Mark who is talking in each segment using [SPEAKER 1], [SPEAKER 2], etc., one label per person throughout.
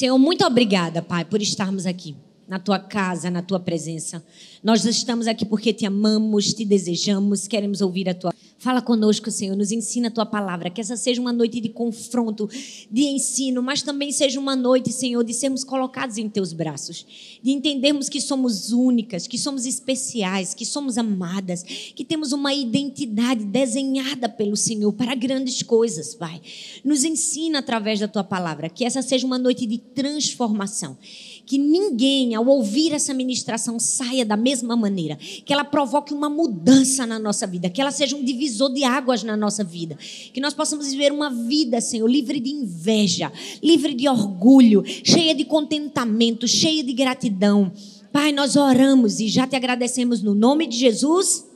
[SPEAKER 1] Senhor, muito obrigada, Pai, por estarmos aqui na tua casa, na tua presença. Nós estamos aqui porque te amamos, te desejamos, queremos ouvir a tua. Fala conosco, Senhor, nos ensina a tua palavra, que essa seja uma noite de confronto, de ensino, mas também seja uma noite, Senhor, de sermos colocados em teus braços, de entendermos que somos únicas, que somos especiais, que somos amadas, que temos uma identidade desenhada pelo Senhor para grandes coisas, Pai. Nos ensina através da tua palavra, que essa seja uma noite de transformação que ninguém, ao ouvir essa ministração, saia da mesma maneira, que ela provoque uma mudança na nossa vida, que ela seja um divisor de águas na nossa vida, que nós possamos viver uma vida, Senhor, livre de inveja, livre de orgulho, cheia de contentamento, cheia de gratidão. Pai, nós oramos e já te agradecemos no nome de Jesus.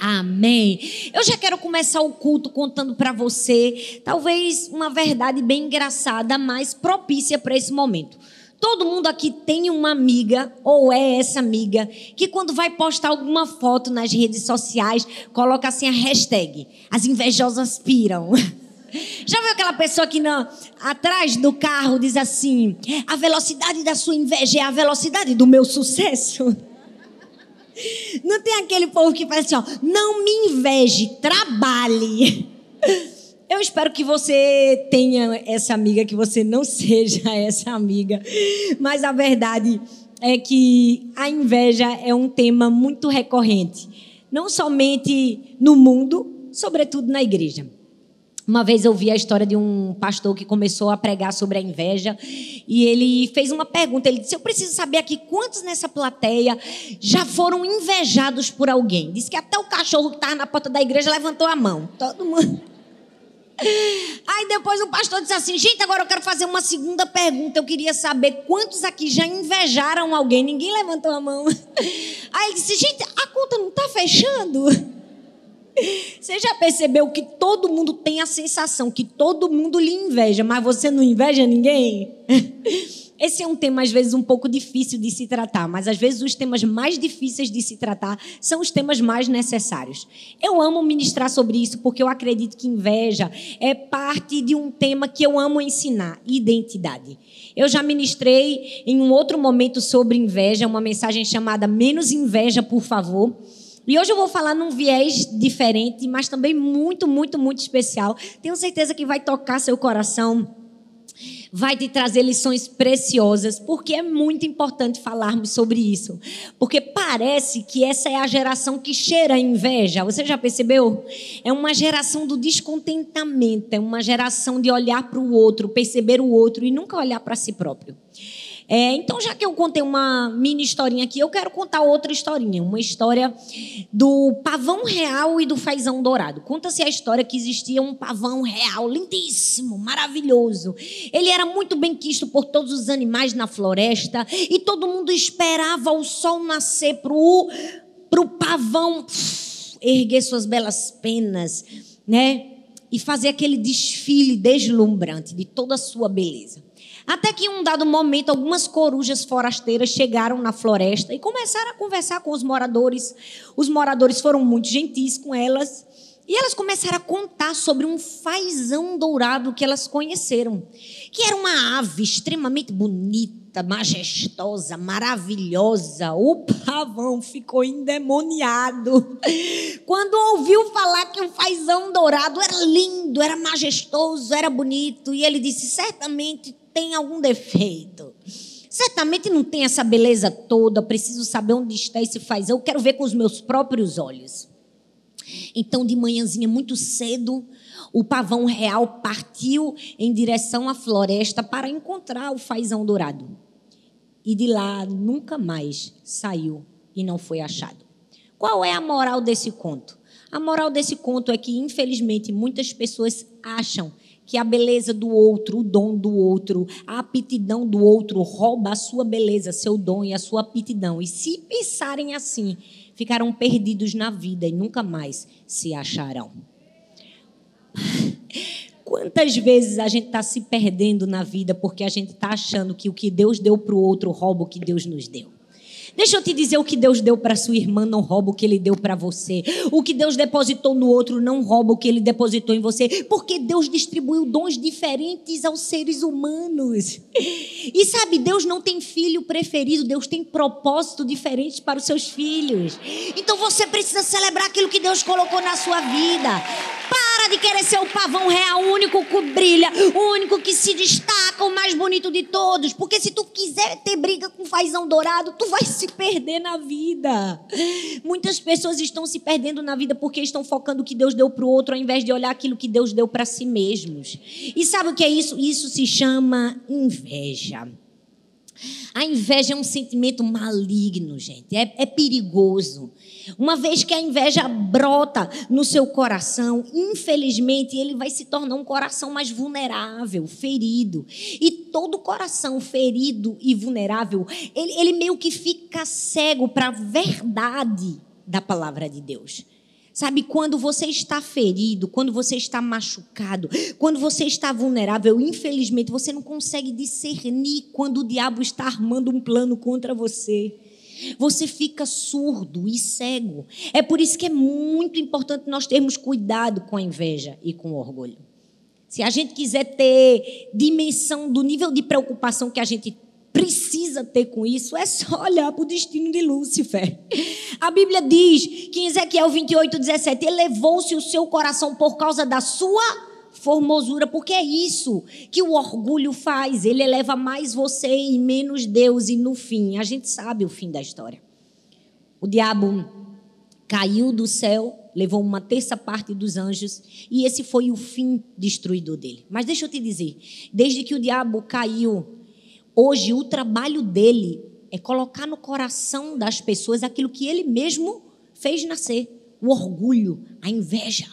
[SPEAKER 1] Amém. Eu já quero começar o culto contando para você, talvez uma verdade bem engraçada, mas propícia para esse momento. Todo mundo aqui tem uma amiga, ou é essa amiga, que quando vai postar alguma foto nas redes sociais, coloca assim a hashtag: As invejosas piram. Já viu aquela pessoa que não, atrás do carro diz assim: A velocidade da sua inveja é a velocidade do meu sucesso? Não tem aquele povo que faz assim: ó, Não me inveje, trabalhe. Eu espero que você tenha essa amiga, que você não seja essa amiga. Mas a verdade é que a inveja é um tema muito recorrente, não somente no mundo, sobretudo na igreja. Uma vez eu vi a história de um pastor que começou a pregar sobre a inveja e ele fez uma pergunta. Ele disse: Eu preciso saber aqui quantos nessa plateia já foram invejados por alguém. Disse que até o cachorro que estava na porta da igreja levantou a mão. Todo mundo. Aí depois o pastor disse assim: gente, agora eu quero fazer uma segunda pergunta. Eu queria saber quantos aqui já invejaram alguém. Ninguém levantou a mão. Aí ele disse: gente, a conta não está fechando. Você já percebeu que todo mundo tem a sensação que todo mundo lhe inveja, mas você não inveja ninguém? Esse é um tema, às vezes, um pouco difícil de se tratar, mas às vezes os temas mais difíceis de se tratar são os temas mais necessários. Eu amo ministrar sobre isso porque eu acredito que inveja é parte de um tema que eu amo ensinar: identidade. Eu já ministrei em um outro momento sobre inveja, uma mensagem chamada Menos Inveja, por favor. E hoje eu vou falar num viés diferente, mas também muito, muito, muito especial. Tenho certeza que vai tocar seu coração vai te trazer lições preciosas, porque é muito importante falarmos sobre isso. Porque parece que essa é a geração que cheira inveja. Você já percebeu? É uma geração do descontentamento, é uma geração de olhar para o outro, perceber o outro e nunca olhar para si próprio. É, então, já que eu contei uma mini historinha aqui, eu quero contar outra historinha. Uma história do pavão real e do fazão dourado. Conta-se a história que existia um pavão real, lindíssimo, maravilhoso. Ele era muito bem quisto por todos os animais na floresta e todo mundo esperava o sol nascer para o pavão erguer suas belas penas, né? E fazer aquele desfile deslumbrante de toda a sua beleza. Até que em um dado momento, algumas corujas forasteiras chegaram na floresta e começaram a conversar com os moradores. Os moradores foram muito gentis com elas. E elas começaram a contar sobre um fazão dourado que elas conheceram, que era uma ave extremamente bonita, majestosa, maravilhosa. O pavão ficou endemoniado quando ouviu falar que o fazão dourado era lindo, era majestoso, era bonito. E ele disse: certamente tem algum defeito. Certamente não tem essa beleza toda, preciso saber onde está esse faz. Eu quero ver com os meus próprios olhos. Então, de manhãzinha, muito cedo, o pavão real partiu em direção à floresta para encontrar o fazão dourado. E de lá nunca mais saiu e não foi achado. Qual é a moral desse conto? A moral desse conto é que, infelizmente, muitas pessoas acham que a beleza do outro, o dom do outro, a aptidão do outro rouba a sua beleza, seu dom e a sua aptidão. E se pensarem assim, ficarão perdidos na vida e nunca mais se acharão. Quantas vezes a gente está se perdendo na vida porque a gente está achando que o que Deus deu para o outro rouba o que Deus nos deu? Deixa eu te dizer o que Deus deu para sua irmã não rouba o que ele deu para você. O que Deus depositou no outro não rouba o que ele depositou em você, porque Deus distribuiu dons diferentes aos seres humanos. E sabe, Deus não tem filho preferido, Deus tem propósito diferente para os seus filhos. Então você precisa celebrar aquilo que Deus colocou na sua vida. Para de querer ser o pavão real, o único que brilha, o único que se destaca, o mais bonito de todos. Porque se tu quiser ter briga com fazão dourado, tu vai se perder na vida. Muitas pessoas estão se perdendo na vida porque estão focando o que Deus deu para o outro, ao invés de olhar aquilo que Deus deu para si mesmos. E sabe o que é isso? Isso se chama inveja. A inveja é um sentimento maligno, gente. É, é, perigoso. Uma vez que a inveja brota no seu coração, infelizmente, ele vai se tornar um coração mais vulnerável, ferido. E todo coração ferido e vulnerável, ele, ele meio que fica cego para a verdade da palavra de Deus. Sabe, quando você está ferido, quando você está machucado, quando você está vulnerável, infelizmente você não consegue discernir quando o diabo está armando um plano contra você. Você fica surdo e cego. É por isso que é muito importante nós termos cuidado com a inveja e com o orgulho. Se a gente quiser ter dimensão do nível de preocupação que a gente precisa ter com isso é só olhar para o destino de Lúcifer. A Bíblia diz que em Ezequiel 28, 17, elevou-se o seu coração por causa da sua formosura, porque é isso que o orgulho faz. Ele eleva mais você e menos Deus, e no fim, a gente sabe o fim da história. O diabo caiu do céu, levou uma terça parte dos anjos, e esse foi o fim destruidor dele. Mas deixa eu te dizer, desde que o diabo caiu Hoje, o trabalho dele é colocar no coração das pessoas aquilo que ele mesmo fez nascer: o orgulho, a inveja.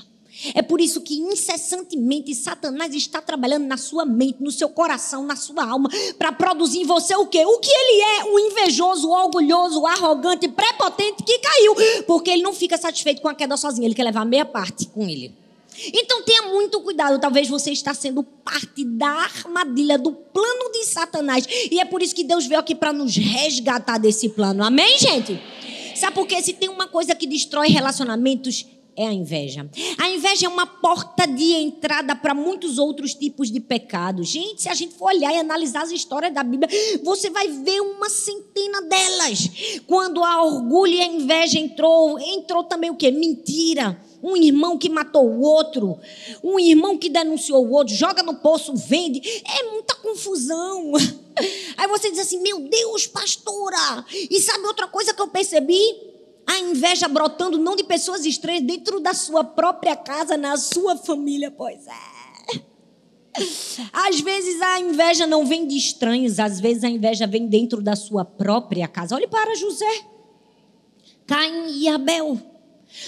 [SPEAKER 1] É por isso que incessantemente Satanás está trabalhando na sua mente, no seu coração, na sua alma, para produzir em você o quê? O que ele é, o invejoso, o orgulhoso, o arrogante, prepotente que caiu. Porque ele não fica satisfeito com a queda sozinho, ele quer levar meia parte com ele. Então tenha muito cuidado, talvez você está sendo parte da armadilha do plano de Satanás. E é por isso que Deus veio aqui para nos resgatar desse plano. Amém, gente? Sabe por quê? Se tem uma coisa que destrói relacionamentos, é a inveja. A inveja é uma porta de entrada para muitos outros tipos de pecados. Gente, se a gente for olhar e analisar as histórias da Bíblia, você vai ver uma centena delas. Quando a orgulho e a inveja entrou, entrou também o quê? Mentira um irmão que matou o outro, um irmão que denunciou o outro, joga no poço, vende. É muita confusão. Aí você diz assim: Meu Deus, pastora. E sabe outra coisa que eu percebi? A inveja brotando não de pessoas estranhas, dentro da sua própria casa, na sua família. Pois é. Às vezes a inveja não vem de estranhos, às vezes a inveja vem dentro da sua própria casa. Olhe para José, Caim e Abel.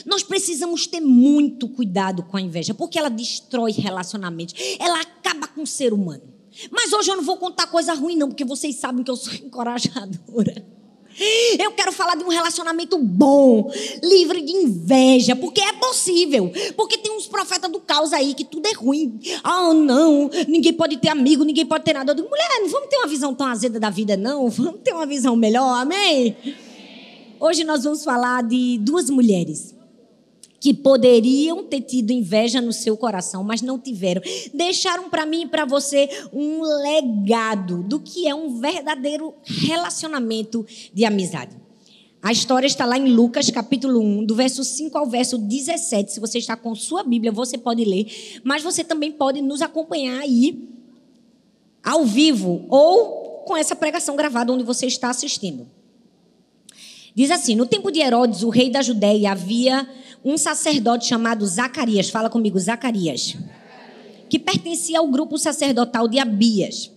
[SPEAKER 1] Nós precisamos ter muito cuidado com a inveja, porque ela destrói relacionamentos, ela acaba com o ser humano. Mas hoje eu não vou contar coisa ruim, não, porque vocês sabem que eu sou encorajadora. Eu quero falar de um relacionamento bom, livre de inveja, porque é possível. Porque tem uns profetas do caos aí que tudo é ruim. Ah, não, ninguém pode ter amigo, ninguém pode ter nada. Eu digo, mulher, não vamos ter uma visão tão azeda da vida, não. Vamos ter uma visão melhor, amém? Hoje nós vamos falar de duas mulheres que poderiam ter tido inveja no seu coração, mas não tiveram. Deixaram para mim e para você um legado do que é um verdadeiro relacionamento de amizade. A história está lá em Lucas, capítulo 1, do verso 5 ao verso 17. Se você está com sua Bíblia, você pode ler, mas você também pode nos acompanhar aí ao vivo ou com essa pregação gravada onde você está assistindo. Diz assim: No tempo de Herodes, o rei da Judéia, havia um sacerdote chamado Zacarias, fala comigo, Zacarias, que pertencia ao grupo sacerdotal de Abias.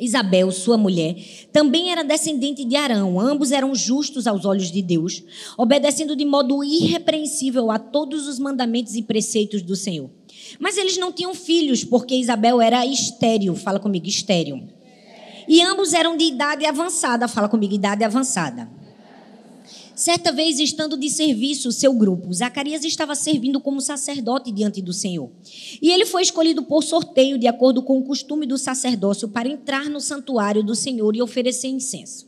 [SPEAKER 1] Isabel, sua mulher, também era descendente de Arão. Ambos eram justos aos olhos de Deus, obedecendo de modo irrepreensível a todos os mandamentos e preceitos do Senhor. Mas eles não tinham filhos, porque Isabel era estéril. Fala comigo, estéril. E ambos eram de idade avançada. Fala comigo, idade avançada. Certa vez, estando de serviço o seu grupo, Zacarias estava servindo como sacerdote diante do Senhor. E ele foi escolhido por sorteio, de acordo com o costume do sacerdócio, para entrar no santuário do Senhor e oferecer incenso.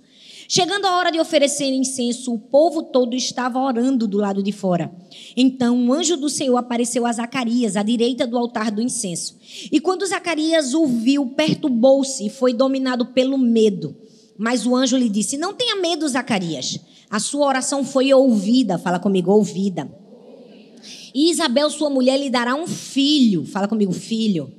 [SPEAKER 1] Chegando a hora de oferecer incenso, o povo todo estava orando do lado de fora. Então um anjo do Senhor apareceu a Zacarias, à direita do altar do incenso. E quando Zacarias o viu, perturbou-se e foi dominado pelo medo. Mas o anjo lhe disse: Não tenha medo, Zacarias. A sua oração foi ouvida. Fala comigo, ouvida. E Isabel, sua mulher, lhe dará um filho. Fala comigo, filho.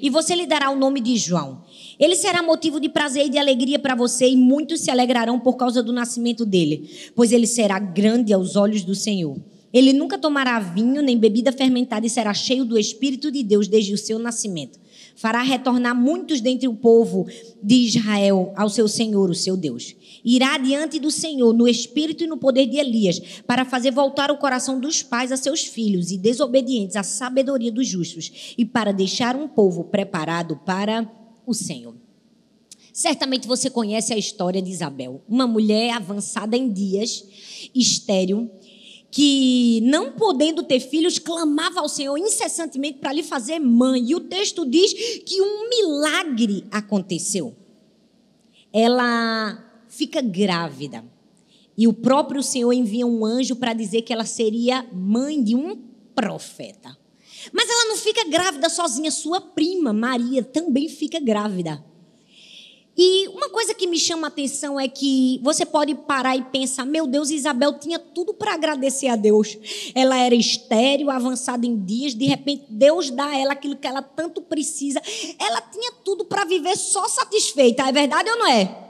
[SPEAKER 1] E você lhe dará o nome de João. Ele será motivo de prazer e de alegria para você, e muitos se alegrarão por causa do nascimento dele, pois ele será grande aos olhos do Senhor. Ele nunca tomará vinho nem bebida fermentada e será cheio do Espírito de Deus desde o seu nascimento. Fará retornar muitos dentre o povo de Israel ao seu Senhor, o seu Deus. Irá diante do Senhor no espírito e no poder de Elias, para fazer voltar o coração dos pais a seus filhos e desobedientes à sabedoria dos justos, e para deixar um povo preparado para o Senhor. Certamente você conhece a história de Isabel, uma mulher avançada em dias, estéril, que não podendo ter filhos, clamava ao Senhor incessantemente para lhe fazer mãe. E o texto diz que um milagre aconteceu. Ela fica grávida. E o próprio Senhor envia um anjo para dizer que ela seria mãe de um profeta. Mas ela não fica grávida sozinha, sua prima, Maria, também fica grávida. E uma coisa que me chama a atenção é que você pode parar e pensar: meu Deus, Isabel tinha tudo para agradecer a Deus. Ela era estéril, avançada em dias, de repente Deus dá a ela aquilo que ela tanto precisa. Ela tinha tudo para viver só satisfeita, é verdade ou não é?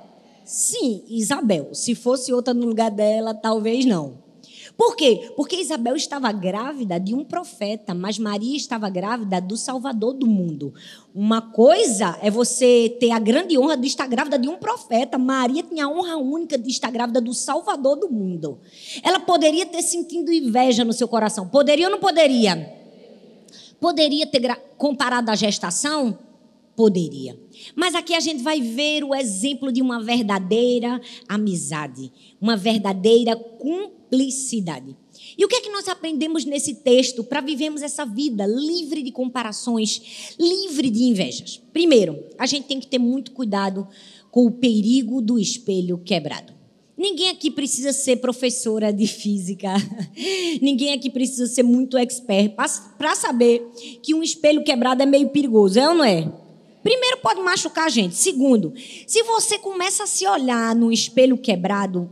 [SPEAKER 1] Sim, Isabel. Se fosse outra no lugar dela, talvez não. Por quê? Porque Isabel estava grávida de um profeta, mas Maria estava grávida do Salvador do mundo. Uma coisa é você ter a grande honra de estar grávida de um profeta. Maria tinha a honra única de estar grávida do Salvador do mundo. Ela poderia ter sentido inveja no seu coração. Poderia ou não poderia? Poderia ter comparado a gestação? Poderia. Mas aqui a gente vai ver o exemplo de uma verdadeira amizade, uma verdadeira cumplicidade. E o que é que nós aprendemos nesse texto para vivermos essa vida livre de comparações, livre de invejas? Primeiro, a gente tem que ter muito cuidado com o perigo do espelho quebrado. Ninguém aqui precisa ser professora de física. Ninguém aqui precisa ser muito expert para saber que um espelho quebrado é meio perigoso, é ou não é? Primeiro, pode machucar a gente. Segundo, se você começa a se olhar no espelho quebrado,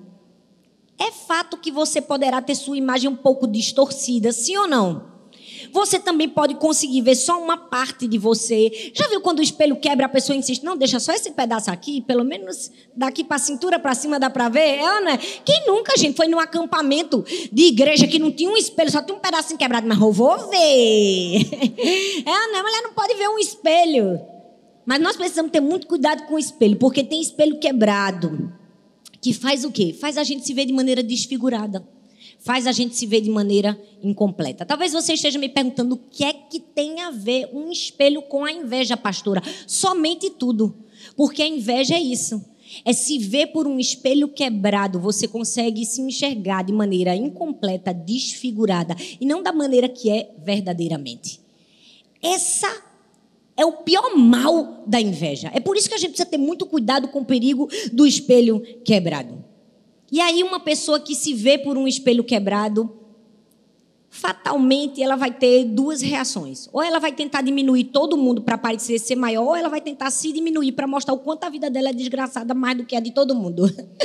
[SPEAKER 1] é fato que você poderá ter sua imagem um pouco distorcida, sim ou não? Você também pode conseguir ver só uma parte de você. Já viu quando o espelho quebra, a pessoa insiste, não, deixa só esse pedaço aqui, pelo menos daqui para a cintura para cima dá para ver? É, né? Quem nunca, gente, foi num acampamento de igreja que não tinha um espelho, só tinha um pedacinho quebrado, mas eu vou ver. É, né? Mulher não pode ver um espelho. Mas nós precisamos ter muito cuidado com o espelho, porque tem espelho quebrado, que faz o quê? Faz a gente se ver de maneira desfigurada. Faz a gente se ver de maneira incompleta. Talvez você esteja me perguntando o que é que tem a ver um espelho com a inveja, pastora. Somente tudo. Porque a inveja é isso. É se ver por um espelho quebrado, você consegue se enxergar de maneira incompleta, desfigurada, e não da maneira que é verdadeiramente. Essa é o pior mal da inveja. É por isso que a gente precisa ter muito cuidado com o perigo do espelho quebrado. E aí, uma pessoa que se vê por um espelho quebrado, fatalmente ela vai ter duas reações. Ou ela vai tentar diminuir todo mundo para parecer ser maior, ou ela vai tentar se diminuir para mostrar o quanto a vida dela é desgraçada mais do que a de todo mundo.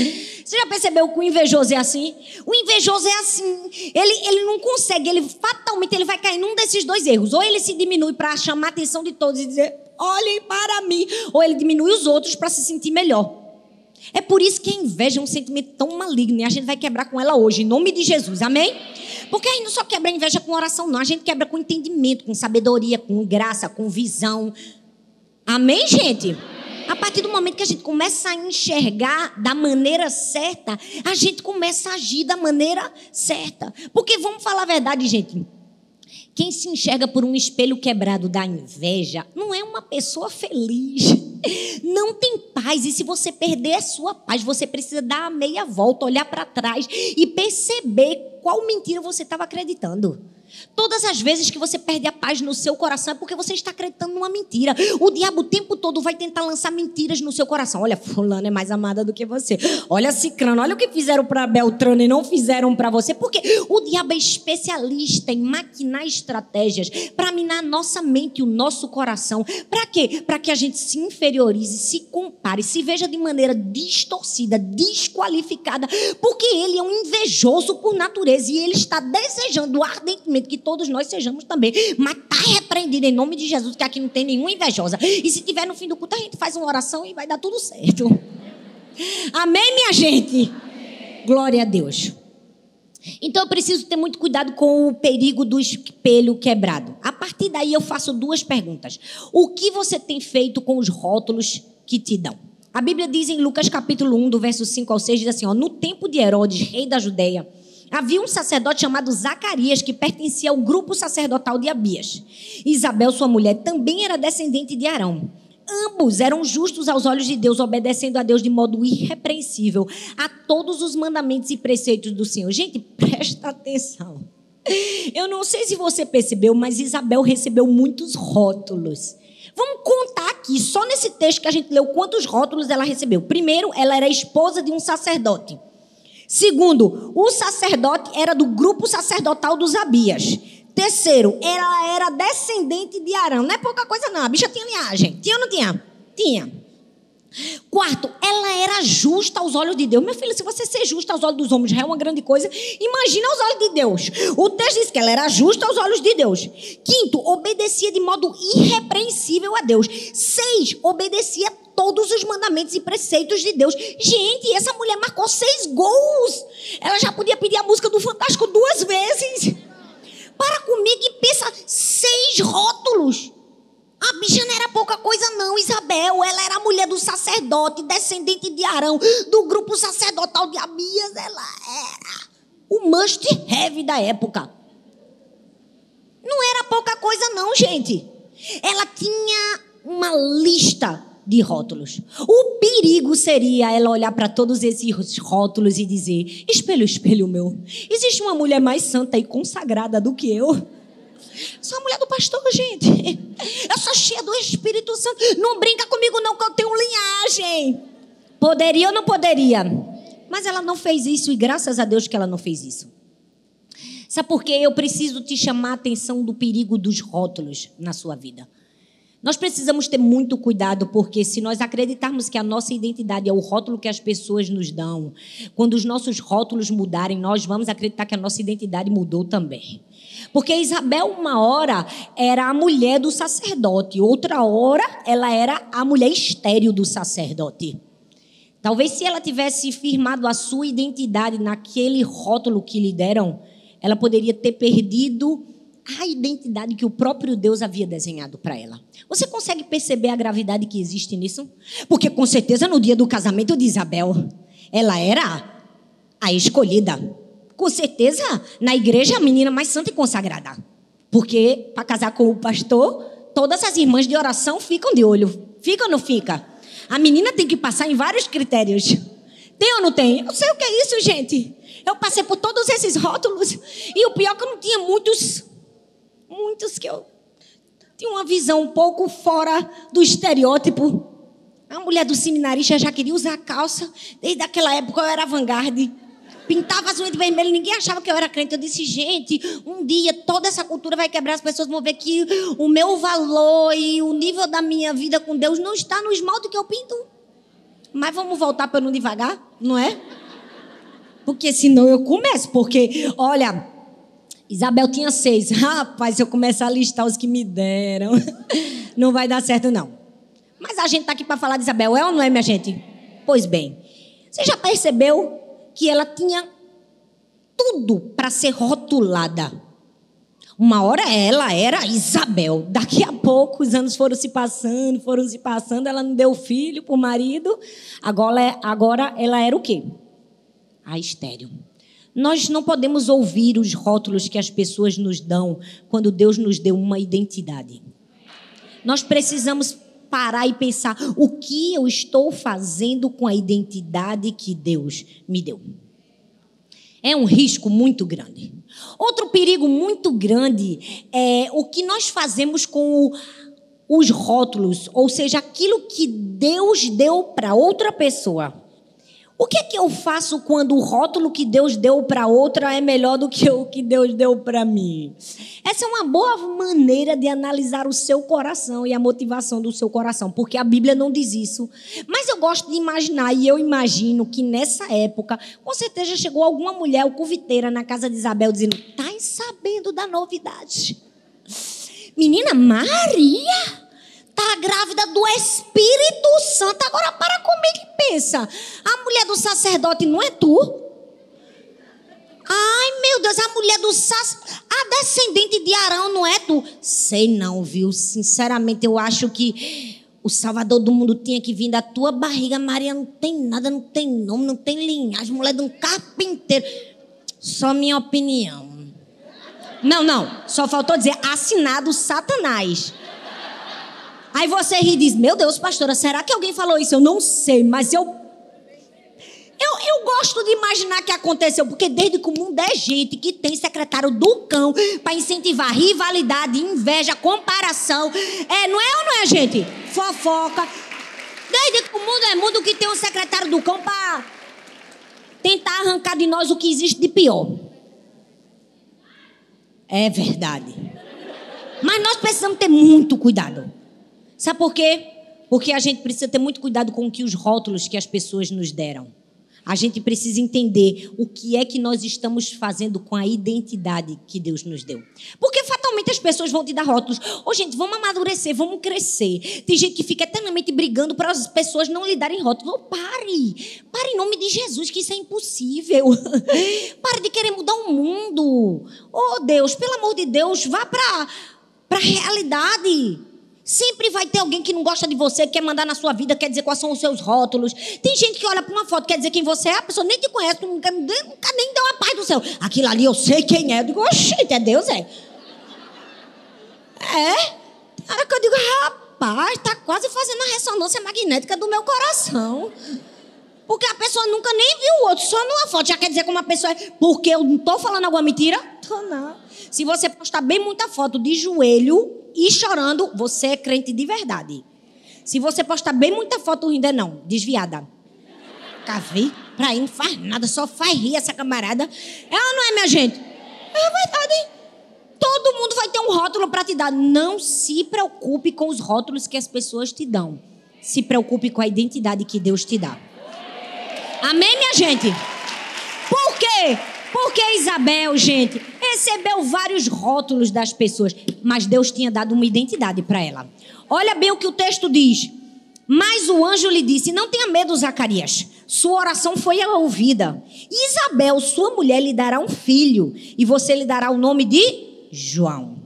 [SPEAKER 1] Você já percebeu que o invejoso é assim? O invejoso é assim. Ele, ele não consegue, ele fatalmente ele vai cair num desses dois erros. Ou ele se diminui para chamar a atenção de todos e dizer, olhem para mim. Ou ele diminui os outros para se sentir melhor. É por isso que a inveja é um sentimento tão maligno e a gente vai quebrar com ela hoje, em nome de Jesus. Amém? Porque a gente não só quebra a inveja com oração, não. A gente quebra com entendimento, com sabedoria, com graça, com visão. Amém, gente? A partir do momento que a gente começa a enxergar da maneira certa, a gente começa a agir da maneira certa. Porque vamos falar a verdade, gente. Quem se enxerga por um espelho quebrado da inveja não é uma pessoa feliz. Não tem paz. E se você perder a sua paz, você precisa dar a meia volta, olhar para trás e perceber qual mentira você estava acreditando. Todas as vezes que você perde a paz no seu coração é porque você está acreditando numa mentira. O diabo o tempo todo vai tentar lançar mentiras no seu coração. Olha, fulano é mais amada do que você. Olha Cicrano, olha o que fizeram para Beltrano e não fizeram para você. Porque o diabo é especialista em maquinar estratégias para minar nossa mente e o nosso coração. Para quê? Para que a gente se inferiorize, se compare, se veja de maneira distorcida, desqualificada, porque ele é um invejoso por natureza e ele está desejando ardentemente que todos nós sejamos também. Mas está repreendido em nome de Jesus, que aqui não tem nenhuma invejosa. E se tiver no fim do culto, a gente faz uma oração e vai dar tudo certo. Amém, minha gente? Glória a Deus. Então eu preciso ter muito cuidado com o perigo do espelho quebrado. A partir daí eu faço duas perguntas. O que você tem feito com os rótulos que te dão? A Bíblia diz em Lucas capítulo 1, do verso 5 ao 6, diz assim: ó, No tempo de Herodes, rei da Judéia, Havia um sacerdote chamado Zacarias que pertencia ao grupo sacerdotal de Abias. Isabel, sua mulher, também era descendente de Arão. Ambos eram justos aos olhos de Deus, obedecendo a Deus de modo irrepreensível a todos os mandamentos e preceitos do Senhor. Gente, presta atenção. Eu não sei se você percebeu, mas Isabel recebeu muitos rótulos. Vamos contar aqui, só nesse texto que a gente leu, quantos rótulos ela recebeu. Primeiro, ela era esposa de um sacerdote. Segundo, o sacerdote era do grupo sacerdotal dos Abias. Terceiro, ela era descendente de Arão. Não é pouca coisa, não. A bicha tinha linhagem. Tinha ou não tinha? Tinha. Quarto, ela era justa aos olhos de Deus. Meu filho, se você ser justa aos olhos dos homens já é uma grande coisa, imagina aos olhos de Deus. O texto diz que ela era justa aos olhos de Deus. Quinto, obedecia de modo irrepreensível a Deus. Seis, obedecia todos os mandamentos e preceitos de Deus. Gente, essa mulher marcou seis gols. Ela já podia pedir a música do Fantástico duas vezes. Para comigo e pensa, seis rótulos. A bicha não era pouca coisa, não, Isabel. Ela era mulher do sacerdote, descendente de Arão, do grupo sacerdotal de Abias. Ela era o must have da época. Não era pouca coisa, não, gente. Ela tinha uma lista de rótulos. O perigo seria ela olhar para todos esses rótulos e dizer: espelho, espelho meu, existe uma mulher mais santa e consagrada do que eu? Sou a mulher do pastor, gente. Eu sou cheia do Espírito Santo. Não brinca comigo, não, que eu tenho linhagem. Poderia ou não poderia? Mas ela não fez isso e graças a Deus que ela não fez isso. Sabe por quê? Eu preciso te chamar a atenção do perigo dos rótulos na sua vida. Nós precisamos ter muito cuidado, porque se nós acreditarmos que a nossa identidade é o rótulo que as pessoas nos dão, quando os nossos rótulos mudarem, nós vamos acreditar que a nossa identidade mudou também. Porque Isabel, uma hora, era a mulher do sacerdote, outra hora, ela era a mulher estéril do sacerdote. Talvez se ela tivesse firmado a sua identidade naquele rótulo que lhe deram, ela poderia ter perdido a identidade que o próprio Deus havia desenhado para ela. Você consegue perceber a gravidade que existe nisso? Porque com certeza no dia do casamento de Isabel, ela era a escolhida. Com certeza na igreja a menina mais santa e consagrada. Porque para casar com o pastor, todas as irmãs de oração ficam de olho. Fica ou não fica? A menina tem que passar em vários critérios. Tem ou não tem? Eu sei o que é isso, gente. Eu passei por todos esses rótulos. E o pior é que eu não tinha muitos muitos que eu tinha uma visão um pouco fora do estereótipo. A mulher do seminarista já queria usar calça. Desde aquela época eu era vanguarda. Pintava as unhas de vermelho, ninguém achava que eu era crente. Eu disse, gente, um dia toda essa cultura vai quebrar, as pessoas vão ver que o meu valor e o nível da minha vida com Deus não está no esmalte que eu pinto. Mas vamos voltar para não devagar, não é? Porque senão eu começo. Porque, olha, Isabel tinha seis. Rapaz, se eu começar a listar os que me deram, não vai dar certo, não. Mas a gente está aqui para falar de Isabel, é ou não é, minha gente? Pois bem, você já percebeu que ela tinha tudo para ser rotulada? Uma hora ela era Isabel. Daqui a pouco os anos foram se passando, foram se passando. Ela não deu filho para o marido. Agora, agora ela era o quê? A estéreo. Nós não podemos ouvir os rótulos que as pessoas nos dão quando Deus nos deu uma identidade. Nós precisamos parar e pensar o que eu estou fazendo com a identidade que Deus me deu. É um risco muito grande. Outro perigo muito grande é o que nós fazemos com o, os rótulos, ou seja, aquilo que Deus deu para outra pessoa. O que é que eu faço quando o rótulo que Deus deu para outra é melhor do que o que Deus deu para mim? Essa é uma boa maneira de analisar o seu coração e a motivação do seu coração, porque a Bíblia não diz isso. Mas eu gosto de imaginar, e eu imagino que nessa época, com certeza chegou alguma mulher ou cuviteira na casa de Isabel dizendo: tá sabendo da novidade? Menina Maria? Está grávida do Espírito Santo. Agora para comigo e pensa. A mulher do sacerdote não é tu? Ai, meu Deus, a mulher do sacerdote. A descendente de Arão não é tu? Sei não, viu? Sinceramente, eu acho que o Salvador do mundo tinha que vir da tua barriga. Maria não tem nada, não tem nome, não tem linhagem. Mulher de um carpinteiro. Só minha opinião. Não, não. Só faltou dizer assinado Satanás. Aí você ri e diz: Meu Deus, pastora, será que alguém falou isso? Eu não sei, mas eu. Eu, eu gosto de imaginar que aconteceu, porque desde que o mundo é gente que tem secretário do cão para incentivar rivalidade, inveja, comparação. É, não é ou não é, gente? Fofoca. Desde que o mundo é mundo que tem um secretário do cão para tentar arrancar de nós o que existe de pior. É verdade. Mas nós precisamos ter muito cuidado. Sabe por quê? Porque a gente precisa ter muito cuidado com que os rótulos que as pessoas nos deram. A gente precisa entender o que é que nós estamos fazendo com a identidade que Deus nos deu. Porque fatalmente as pessoas vão te dar rótulos. Ô, oh, gente, vamos amadurecer, vamos crescer. Tem gente que fica eternamente brigando para as pessoas não lhe darem rótulos. Oh, pare! Pare em nome de Jesus, que isso é impossível. pare de querer mudar o mundo. Oh, Deus, pelo amor de Deus, vá para a realidade. Sempre vai ter alguém que não gosta de você, quer mandar na sua vida, quer dizer quais são os seus rótulos. Tem gente que olha para uma foto, quer dizer quem você é, a pessoa nem te conhece, nunca, nunca nem deu a paz do céu. Aquilo ali eu sei quem é. Eu digo, oxi, é Deus, é. É. Hora que eu digo, rapaz, tá quase fazendo a ressonância magnética do meu coração. Porque a pessoa nunca nem viu o outro, só numa foto. Já quer dizer como a pessoa é. Porque eu não estou falando alguma mentira? Tô não. Se você postar bem muita foto de joelho, e chorando, você é crente de verdade. Se você postar bem muita foto rindo, é não, desviada. Cavei, pra aí não faz nada, só faz rir essa camarada. Ela não é, minha gente? É verdade. Todo mundo vai ter um rótulo para te dar. Não se preocupe com os rótulos que as pessoas te dão. Se preocupe com a identidade que Deus te dá. Amém, minha gente? Por quê? Porque Isabel, gente, recebeu vários rótulos das pessoas, mas Deus tinha dado uma identidade para ela. Olha bem o que o texto diz. Mas o anjo lhe disse: Não tenha medo, Zacarias. Sua oração foi ouvida. Isabel, sua mulher, lhe dará um filho, e você lhe dará o nome de João.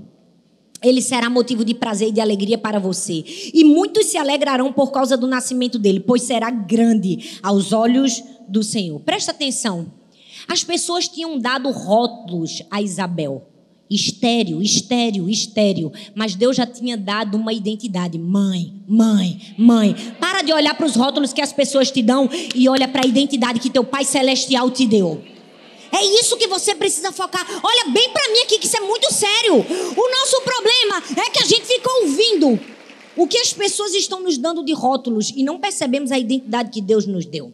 [SPEAKER 1] Ele será motivo de prazer e de alegria para você. E muitos se alegrarão por causa do nascimento dele, pois será grande aos olhos do Senhor. Presta atenção. As pessoas tinham dado rótulos a Isabel. Estéreo, estéreo, estéreo. Mas Deus já tinha dado uma identidade. Mãe, mãe, mãe. Para de olhar para os rótulos que as pessoas te dão e olha para a identidade que teu Pai Celestial te deu. É isso que você precisa focar. Olha bem para mim aqui, que isso é muito sério. O nosso problema é que a gente fica ouvindo o que as pessoas estão nos dando de rótulos e não percebemos a identidade que Deus nos deu.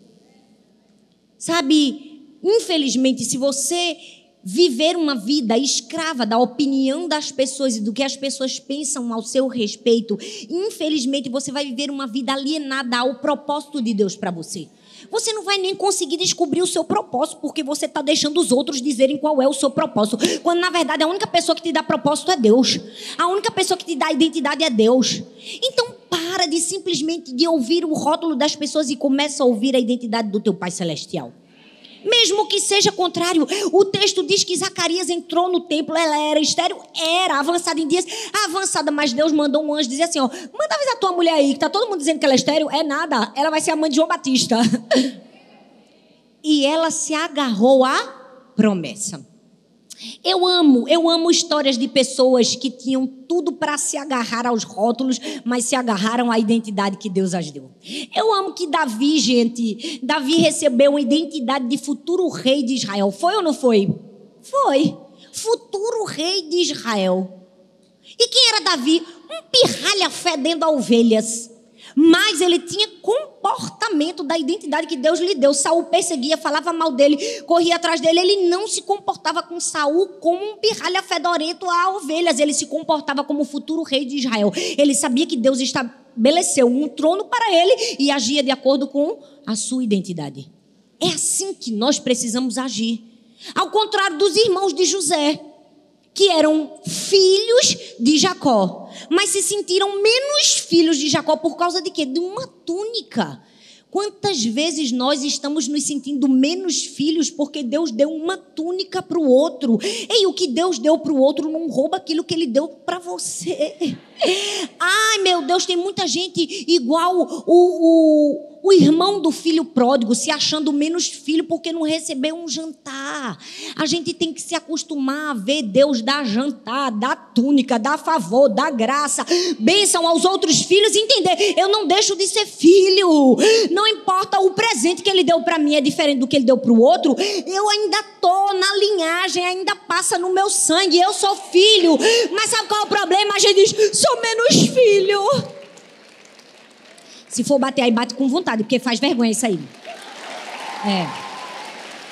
[SPEAKER 1] Sabe, Infelizmente, se você viver uma vida escrava da opinião das pessoas e do que as pessoas pensam ao seu respeito, infelizmente você vai viver uma vida alienada ao propósito de Deus para você. Você não vai nem conseguir descobrir o seu propósito, porque você está deixando os outros dizerem qual é o seu propósito. Quando na verdade a única pessoa que te dá propósito é Deus. A única pessoa que te dá identidade é Deus. Então para de simplesmente de ouvir o rótulo das pessoas e começa a ouvir a identidade do teu Pai Celestial. Mesmo que seja contrário, o texto diz que Zacarias entrou no templo, ela era estéreo, era avançada em dias, avançada, mas Deus mandou um anjo dizer assim: ó, manda avisar tua mulher aí, que tá todo mundo dizendo que ela é estéreo, é nada, ela vai ser a mãe de João Batista. e ela se agarrou à promessa. Eu amo, eu amo histórias de pessoas que tinham tudo para se agarrar aos rótulos, mas se agarraram à identidade que Deus as deu. Eu amo que Davi, gente, Davi recebeu uma identidade de futuro rei de Israel. Foi ou não foi? Foi. Futuro rei de Israel. E quem era Davi? Um pirralha fedendo a ovelhas mas ele tinha comportamento da identidade que Deus lhe deu. Saul perseguia, falava mal dele, corria atrás dele. Ele não se comportava com Saul como um pirralha fedorento a ovelhas. Ele se comportava como o futuro rei de Israel. Ele sabia que Deus estabeleceu um trono para ele e agia de acordo com a sua identidade. É assim que nós precisamos agir. Ao contrário dos irmãos de José que eram filhos de Jacó, mas se sentiram menos filhos de Jacó por causa de quê? De uma túnica. Quantas vezes nós estamos nos sentindo menos filhos porque Deus deu uma túnica para o outro? E o que Deus deu para o outro não rouba aquilo que Ele deu para você. Ai, meu Deus, tem muita gente igual o, o o irmão do filho pródigo se achando menos filho porque não recebeu um jantar. A gente tem que se acostumar a ver Deus dar jantar, dar túnica, dar favor, dar graça, bênção aos outros filhos e entender: eu não deixo de ser filho. Não importa o presente que ele deu para mim é diferente do que ele deu para o outro. Eu ainda tô na linhagem, ainda passa no meu sangue. Eu sou filho. Mas sabe qual é o problema? A gente diz: sou menos filho. Se for bater aí, bate com vontade, porque faz vergonha isso aí. É.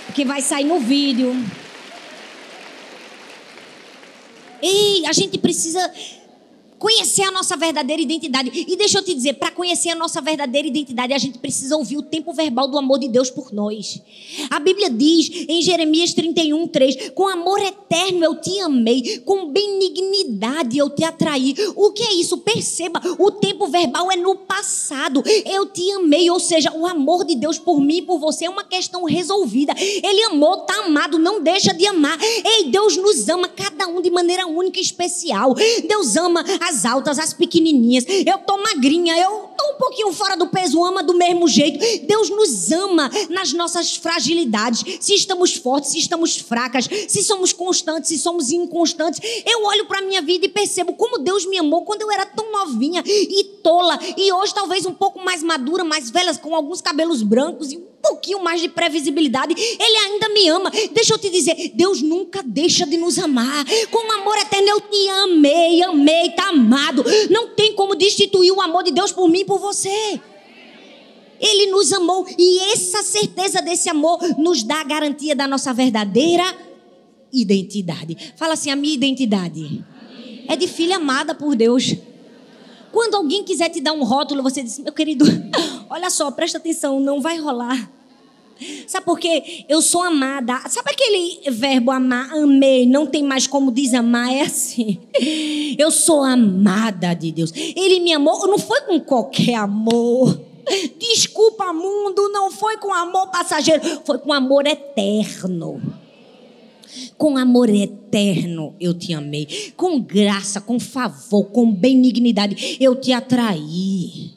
[SPEAKER 1] Porque vai sair no vídeo. Ei, a gente precisa conhecer a nossa verdadeira identidade. E deixa eu te dizer, para conhecer a nossa verdadeira identidade, a gente precisa ouvir o tempo verbal do amor de Deus por nós. A Bíblia diz em Jeremias 31, 3: Com amor eterno eu te amei, com benignidade eu te atraí. O que é isso? Perceba, o tempo verbal é no passado. Eu te amei, ou seja, o amor de Deus por mim e por você é uma questão resolvida. Ele amou, está amado, não deixa de amar. Ei, Deus nos ama, cada um de maneira única e especial. Deus ama as altas, as pequenininhas. Eu tô magrinha, eu tô um pouquinho fora do peso, ama do mesmo jeito. Deus nos ama nas nossas fragilidades. Se estamos fortes, se estamos fracas, se somos constantes, se somos inconstantes. Eu olho para minha vida e percebo como Deus me amou quando eu era tão novinha e tola e hoje talvez um pouco mais madura, mais velha, com alguns cabelos brancos e um pouquinho mais de previsibilidade. Ele ainda me ama. Deixa eu te dizer, Deus nunca deixa de nos amar. Com amor eterno eu te amei, amei, Não tem como destituir o amor de Deus por mim e por você. Ele nos amou e essa certeza desse amor nos dá a garantia da nossa verdadeira identidade. Fala assim, a minha identidade é de filha amada por Deus. Quando alguém quiser te dar um rótulo, você diz: Meu querido, olha só, presta atenção, não vai rolar. Sabe por quê? Eu sou amada. Sabe aquele verbo amar, amei, não tem mais como desamar? É assim. Eu sou amada de Deus. Ele me amou, não foi com qualquer amor. Desculpa, mundo, não foi com amor passageiro, foi com amor eterno. Com amor eterno eu te amei. Com graça, com favor, com benignidade eu te atraí.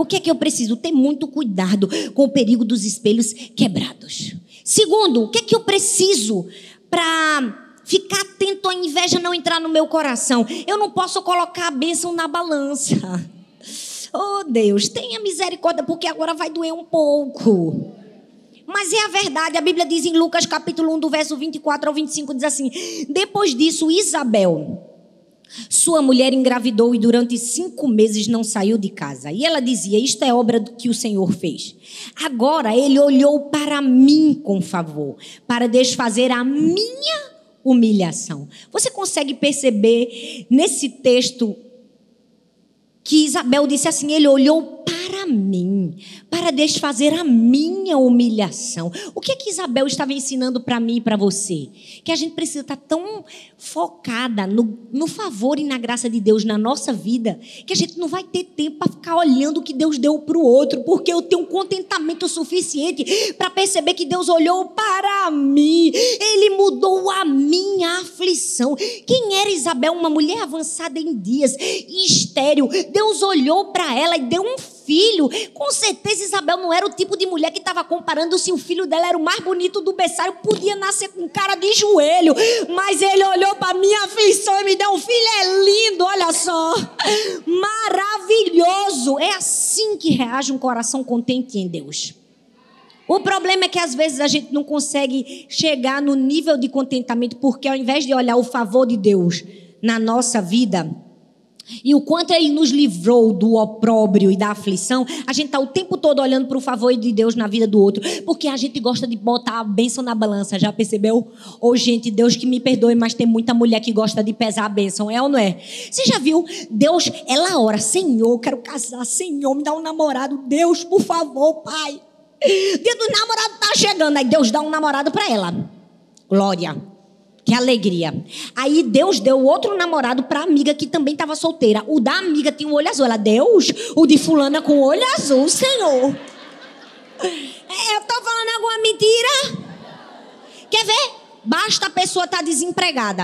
[SPEAKER 1] O que é que eu preciso? Ter muito cuidado com o perigo dos espelhos quebrados. Segundo, o que é que eu preciso para ficar atento à inveja não entrar no meu coração? Eu não posso colocar a bênção na balança. Oh Deus, tenha misericórdia, porque agora vai doer um pouco. Mas é a verdade, a Bíblia diz em Lucas capítulo 1, do verso 24 ao 25, diz assim: Depois disso, Isabel, sua mulher engravidou e durante cinco meses não saiu de casa. E ela dizia: Isto é obra que o Senhor fez. Agora ele olhou para mim com favor, para desfazer a minha humilhação. Você consegue perceber nesse texto que Isabel disse assim: Ele olhou para mim, para desfazer a minha humilhação. O que é que Isabel estava ensinando para mim e para você? Que a gente precisa estar tão focada no, no favor e na graça de Deus na nossa vida, que a gente não vai ter tempo para ficar olhando o que Deus deu para o outro, porque eu tenho um contentamento suficiente para perceber que Deus olhou para mim, Ele mudou a minha aflição. Quem era Isabel? Uma mulher avançada em dias, estéreo. Deus olhou para ela e deu um filho. Com certeza Isabel não era o tipo de mulher que estava comparando se o filho dela era o mais bonito do berçário, podia nascer com cara de joelho. Mas ele olhou para minha aflição e me deu um filho, é lindo, olha só. Maravilhoso. É assim que reage um coração contente em Deus. O problema é que às vezes a gente não consegue chegar no nível de contentamento, porque ao invés de olhar o favor de Deus na nossa vida, e o quanto Ele nos livrou do opróbrio e da aflição, a gente está o tempo todo olhando para o favor de Deus na vida do outro, porque a gente gosta de botar a bênção na balança, já percebeu? Ou, oh, gente, Deus que me perdoe, mas tem muita mulher que gosta de pesar a bênção, é ou não é? Você já viu? Deus, ela ora, Senhor, quero casar, Senhor, me dá um namorado, Deus, por favor, Pai. Dia do namorado tá chegando, aí Deus dá um namorado para ela. Glória. Que alegria. Aí Deus deu outro namorado para amiga que também estava solteira. O da amiga tinha um olho azul. Ela, Deus, o de fulana com olho azul, Senhor. É, eu tô falando alguma mentira? Quer ver? Basta a pessoa estar tá desempregada.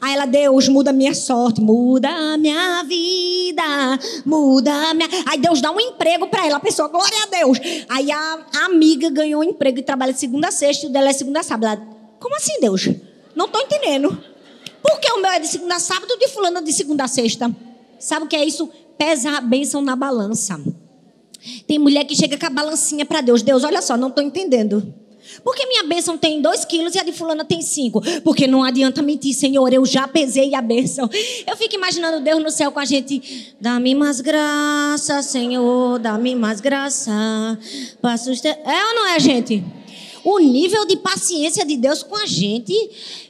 [SPEAKER 1] Aí ela, Deus, muda minha sorte, muda a minha vida, muda a minha. Aí Deus dá um emprego para ela, a pessoa, glória a Deus. Aí a, a amiga ganhou um emprego e trabalha de segunda a sexta e o dela é segunda a sábado. Ela, como assim, Deus? Não estou entendendo. Por que o meu é de segunda a sábado e de fulano é de segunda a sexta? Sabe o que é isso? Pesa a bênção na balança. Tem mulher que chega com a balancinha para Deus. Deus, olha só, não estou entendendo. Por que minha bênção tem dois quilos e a de fulana tem cinco? Porque não adianta mentir, Senhor, eu já pesei a bênção. Eu fico imaginando Deus no céu com a gente. Dá-me mais graça, Senhor, dá-me mais graça. É ou não é, gente? O nível de paciência de Deus com a gente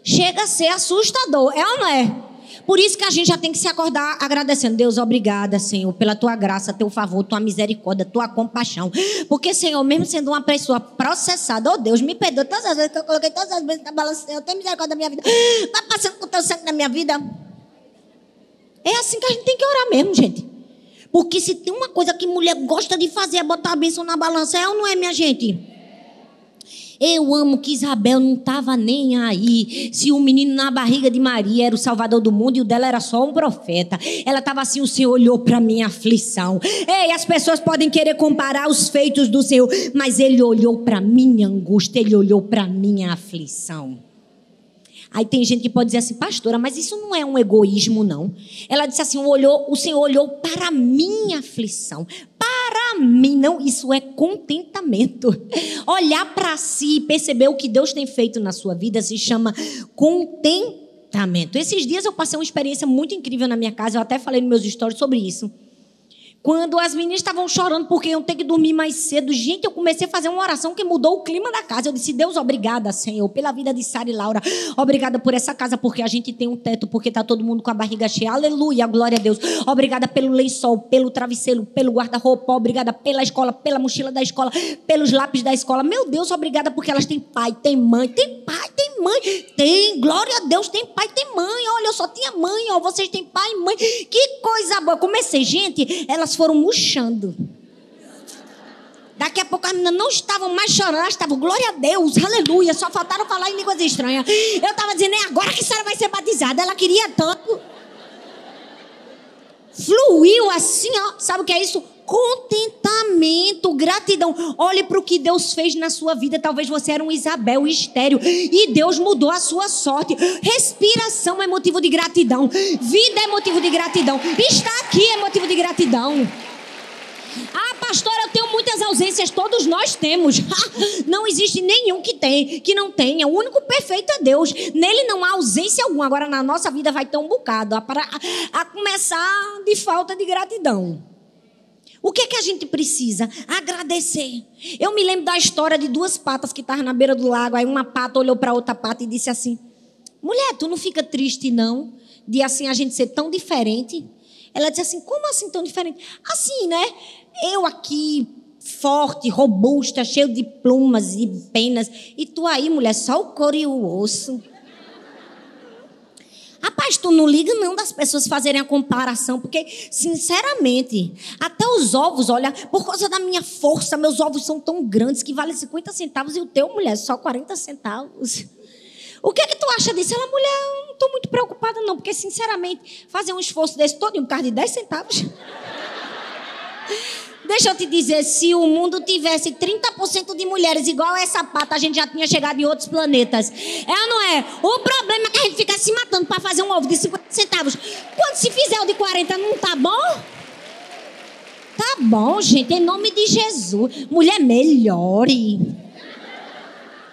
[SPEAKER 1] chega a ser assustador. É ou não é? Por isso que a gente já tem que se acordar agradecendo. Deus, obrigada, Senhor, pela tua graça, teu favor, tua misericórdia, tua compaixão. Porque, Senhor, mesmo sendo uma pessoa processada, oh Deus, me perdoa todas as vezes que eu coloquei todas as vezes na balança, Senhor, tem misericórdia da minha vida. Está passando com o teu sangue na minha vida. É assim que a gente tem que orar mesmo, gente. Porque se tem uma coisa que mulher gosta de fazer é botar a bênção na balança, é ou não é, minha gente? Eu amo que Isabel não estava nem aí. Se o menino na barriga de Maria era o salvador do mundo e o dela era só um profeta. Ela estava assim, o Senhor olhou para minha aflição. Ei, as pessoas podem querer comparar os feitos do Senhor, mas ele olhou para minha angústia, ele olhou para minha aflição. Aí tem gente que pode dizer assim, pastora, mas isso não é um egoísmo, não. Ela disse assim: olhou, o Senhor olhou para a minha aflição. Para mim, não, isso é contentamento. Olhar para si e perceber o que Deus tem feito na sua vida se chama contentamento. Esses dias eu passei uma experiência muito incrível na minha casa, eu até falei nos meus stories sobre isso. Quando as meninas estavam chorando porque iam ter que dormir mais cedo, gente, eu comecei a fazer uma oração que mudou o clima da casa. Eu disse: Deus, obrigada, Senhor, pela vida de Sara e Laura. Obrigada por essa casa, porque a gente tem um teto, porque está todo mundo com a barriga cheia. Aleluia, glória a Deus. Obrigada pelo lençol, pelo travesseiro, pelo guarda-roupa. Obrigada pela escola, pela mochila da escola, pelos lápis da escola. Meu Deus, obrigada porque elas têm pai, têm mãe, tem pai, tem mãe, tem. Glória a Deus, tem pai, tem mãe. Olha, eu só tinha mãe, ó. Vocês têm pai e mãe. Que coisa boa. Comecei, gente, elas elas foram murchando. Daqui a pouco as meninas não estavam mais chorando, elas estavam, glória a Deus, aleluia, só faltaram falar em línguas estranhas. Eu estava dizendo, é agora que a senhora vai ser batizada. Ela queria tanto. Fluiu assim, ó. Sabe o que é isso? Contentamento, gratidão. Olhe para o que Deus fez na sua vida. Talvez você era um Isabel estéreo e Deus mudou a sua sorte. Respiração é motivo de gratidão. Vida é motivo de gratidão. Estar aqui é motivo de gratidão. Ah, pastora, eu tenho muitas ausências, todos nós temos. não existe nenhum que tem, que não tenha. O único perfeito é Deus. Nele não há ausência alguma. Agora na nossa vida vai ter um bocado a, a, a começar de falta de gratidão. O que é que a gente precisa? Agradecer. Eu me lembro da história de duas patas que estavam na beira do lago. Aí uma pata olhou para outra pata e disse assim: Mulher, tu não fica triste não de assim a gente ser tão diferente? Ela disse assim: Como assim tão diferente? Assim, né? Eu aqui, forte, robusta, cheio de plumas e penas. E tu aí, mulher, só o couro e o osso. Rapaz, tu não liga não das pessoas fazerem a comparação, porque, sinceramente, até os ovos, olha, por causa da minha força, meus ovos são tão grandes que valem 50 centavos e o teu, mulher, só 40 centavos. O que é que tu acha disso? Ela, mulher, eu não estou muito preocupada não, porque, sinceramente, fazer um esforço desse todo em um carro de 10 centavos... Deixa eu te dizer, se o mundo tivesse 30% de mulheres igual a essa pata, a gente já tinha chegado em outros planetas. É ou não é? O problema é que a gente fica se matando para fazer um ovo de 50 centavos. Quando se fizer o de 40, não tá bom? Tá bom, gente, em nome de Jesus. Mulher, melhore.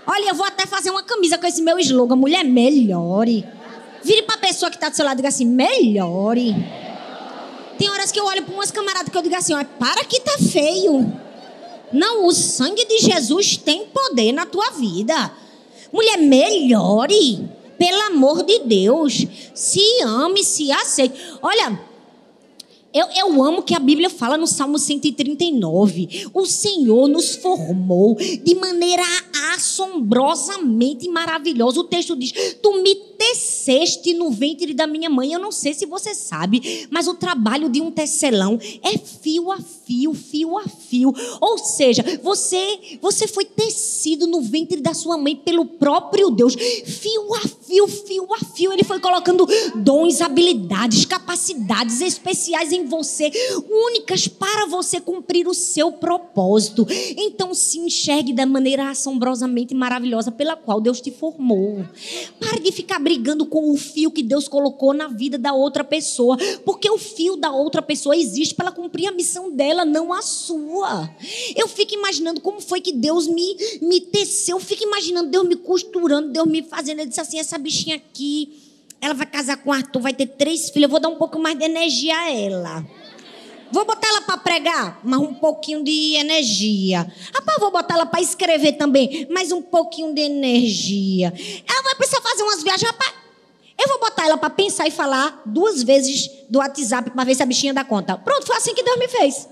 [SPEAKER 1] Olha, eu vou até fazer uma camisa com esse meu slogan. Mulher, melhore. Vire pra pessoa que tá do seu lado e diga assim, melhore. Tem horas que eu olho para umas camaradas que eu digo assim, ó, para que tá feio. Não, o sangue de Jesus tem poder na tua vida. Mulher, melhore. Pelo amor de Deus. Se ame, se aceite. Olha, eu, eu amo que a Bíblia fala no Salmo 139. O Senhor nos formou de maneira assombrosamente maravilhosa. O texto diz: Tu me teceste no ventre da minha mãe. Eu não sei se você sabe, mas o trabalho de um tecelão é fio a fio, fio a fio. Ou seja, você, você foi tecido no ventre da sua mãe pelo próprio Deus. Fio a fio, fio a fio. Ele foi colocando dons, habilidades, capacidades especiais em você, únicas para você cumprir o seu propósito. Então se enxergue da maneira assombrosamente maravilhosa pela qual Deus te formou. Pare de ficar brigando com o fio que Deus colocou na vida da outra pessoa, porque o fio da outra pessoa existe para cumprir a missão dela, não a sua. Eu fico imaginando como foi que Deus me, me teceu, eu fico imaginando Deus me costurando, Deus me fazendo. Ele disse assim: essa bichinha aqui ela vai casar com Arthur, vai ter três filhos. Eu vou dar um pouco mais de energia a ela. Vou botar ela para pregar, mas um pouquinho de energia. Rapaz, vou botar ela para escrever também, mais um pouquinho de energia. Ela vai precisar fazer umas viagens, rapaz. Eu vou botar ela para pensar e falar duas vezes do WhatsApp para ver se a bichinha dá conta. Pronto, foi assim que Deus me fez.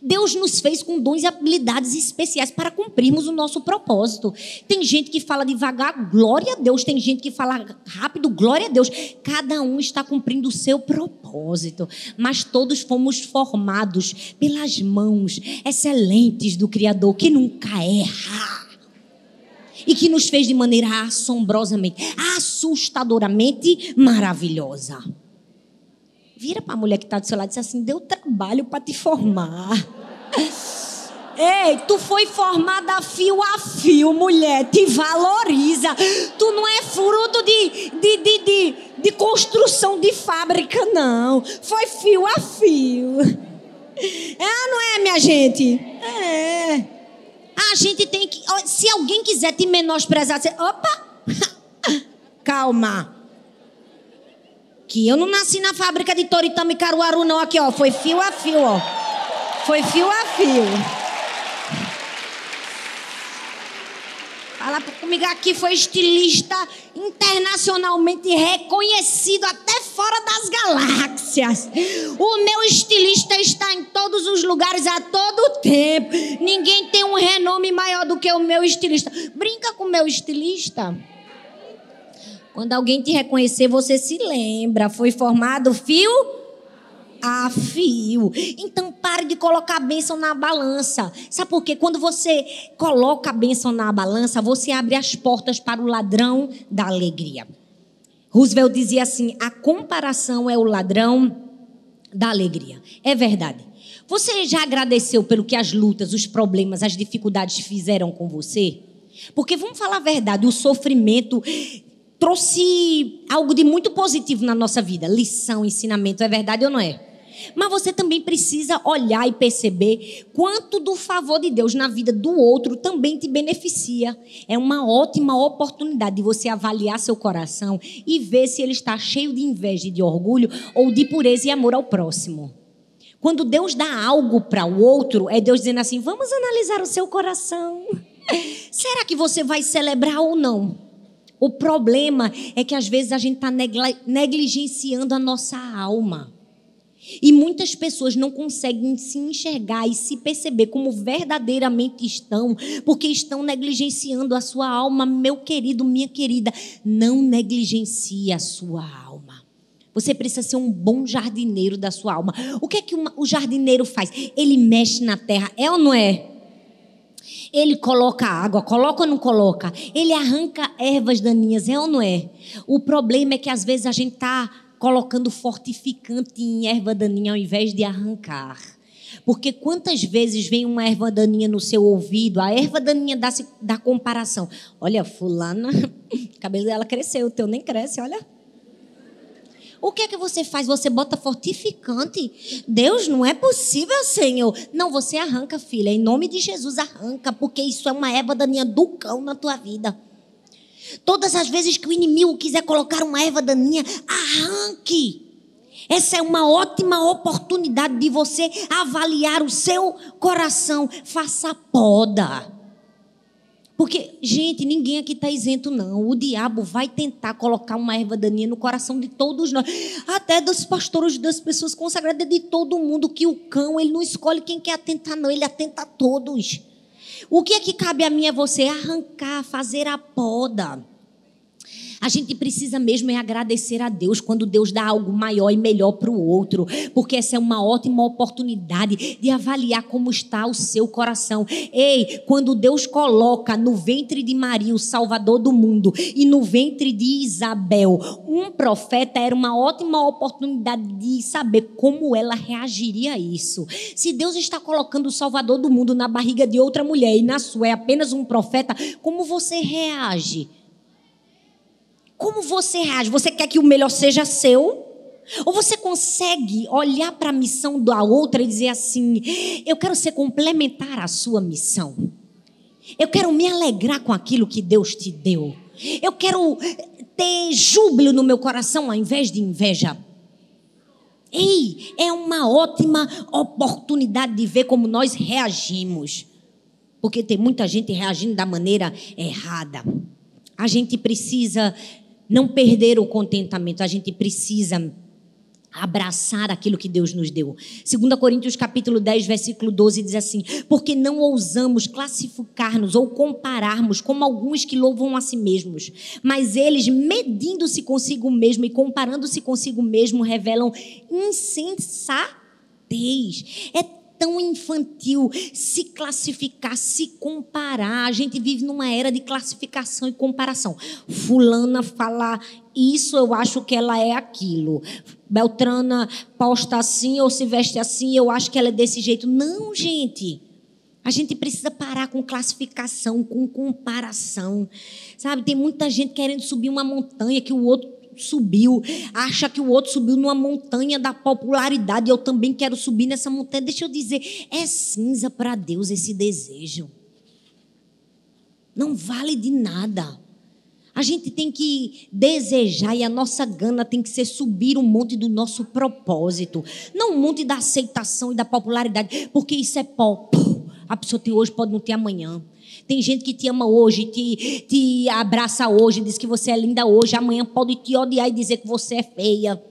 [SPEAKER 1] Deus nos fez com dons e habilidades especiais para cumprirmos o nosso propósito. Tem gente que fala devagar, glória a Deus. Tem gente que fala rápido, glória a Deus. Cada um está cumprindo o seu propósito. Mas todos fomos formados pelas mãos excelentes do Criador, que nunca erra. E que nos fez de maneira assombrosamente, assustadoramente maravilhosa. Vira para a mulher que está do seu lado e diz assim: deu trabalho para te formar. Ei, tu foi formada fio a fio, mulher. Te valoriza. Tu não é fruto de, de, de, de, de construção de fábrica, não. Foi fio a fio. É, não é, minha gente? É. A gente tem que. Se alguém quiser te menosprezar, você. Opa! Calma que eu não nasci na fábrica de Toritama e Caruaru, não. Aqui, ó. Foi fio a fio, ó. Foi fio a fio. Fala comigo aqui, foi estilista internacionalmente reconhecido até fora das galáxias. O meu estilista está em todos os lugares a todo tempo. Ninguém tem um renome maior do que o meu estilista. Brinca com o meu estilista. Quando alguém te reconhecer, você se lembra. Foi formado fio a fio. Então pare de colocar a bênção na balança. Sabe por quê? Quando você coloca a bênção na balança, você abre as portas para o ladrão da alegria. Roosevelt dizia assim: a comparação é o ladrão da alegria. É verdade. Você já agradeceu pelo que as lutas, os problemas, as dificuldades fizeram com você? Porque vamos falar a verdade, o sofrimento trouxe algo de muito positivo na nossa vida, lição, ensinamento, é verdade ou não é? Mas você também precisa olhar e perceber quanto do favor de Deus na vida do outro também te beneficia. É uma ótima oportunidade de você avaliar seu coração e ver se ele está cheio de inveja e de orgulho ou de pureza e amor ao próximo. Quando Deus dá algo para o outro, é Deus dizendo assim: vamos analisar o seu coração. Será que você vai celebrar ou não? O problema é que às vezes a gente está negligenciando a nossa alma. E muitas pessoas não conseguem se enxergar e se perceber como verdadeiramente estão, porque estão negligenciando a sua alma. Meu querido, minha querida, não negligencie a sua alma. Você precisa ser um bom jardineiro da sua alma. O que é que o jardineiro faz? Ele mexe na terra, é ou não é? Ele coloca água, coloca ou não coloca? Ele arranca ervas daninhas, é ou não é? O problema é que às vezes a gente está colocando fortificante em erva daninha ao invés de arrancar. Porque quantas vezes vem uma erva daninha no seu ouvido, a erva daninha dá, dá comparação. Olha, fulana, o cabelo dela cresceu, o teu nem cresce, olha. O que é que você faz? Você bota fortificante? Deus, não é possível, Senhor. Não, você arranca, filha. Em nome de Jesus, arranca, porque isso é uma erva daninha do cão na tua vida. Todas as vezes que o inimigo quiser colocar uma erva daninha, arranque. Essa é uma ótima oportunidade de você avaliar o seu coração. Faça poda. Porque, gente, ninguém aqui está isento, não. O diabo vai tentar colocar uma erva daninha no coração de todos nós. Até dos pastores, das pessoas consagradas, de todo mundo. Que o cão, ele não escolhe quem quer atentar, não. Ele atenta a todos. O que é que cabe a mim é você arrancar, fazer a poda. A gente precisa mesmo é agradecer a Deus quando Deus dá algo maior e melhor para o outro, porque essa é uma ótima oportunidade de avaliar como está o seu coração. Ei, quando Deus coloca no ventre de Maria o Salvador do mundo e no ventre de Isabel um profeta, era uma ótima oportunidade de saber como ela reagiria a isso. Se Deus está colocando o Salvador do mundo na barriga de outra mulher e na sua é apenas um profeta, como você reage? Como você reage? Você quer que o melhor seja seu? Ou você consegue olhar para a missão da outra e dizer assim: eu quero ser complementar à sua missão. Eu quero me alegrar com aquilo que Deus te deu. Eu quero ter júbilo no meu coração ao invés de inveja. Ei, é uma ótima oportunidade de ver como nós reagimos. Porque tem muita gente reagindo da maneira errada. A gente precisa não perder o contentamento. A gente precisa abraçar aquilo que Deus nos deu. 2 Coríntios capítulo 10, versículo 12 diz assim: "Porque não ousamos classificar-nos ou compararmos como alguns que louvam a si mesmos, mas eles, medindo-se consigo mesmo e comparando-se consigo mesmo, revelam insensatez. É tão infantil se classificar, se comparar. A gente vive numa era de classificação e comparação. Fulana fala isso, eu acho que ela é aquilo. Beltrana posta assim ou se veste assim, eu acho que ela é desse jeito. Não, gente. A gente precisa parar com classificação, com comparação. Sabe, tem muita gente querendo subir uma montanha que o outro subiu, acha que o outro subiu numa montanha da popularidade, eu também quero subir nessa montanha. Deixa eu dizer, é cinza para Deus esse desejo. Não vale de nada. A gente tem que desejar e a nossa gana tem que ser subir o monte do nosso propósito, não o monte da aceitação e da popularidade, porque isso é pó. A pessoa tem hoje, pode não ter amanhã. Tem gente que te ama hoje, te, te abraça hoje, diz que você é linda hoje, amanhã pode te odiar e dizer que você é feia,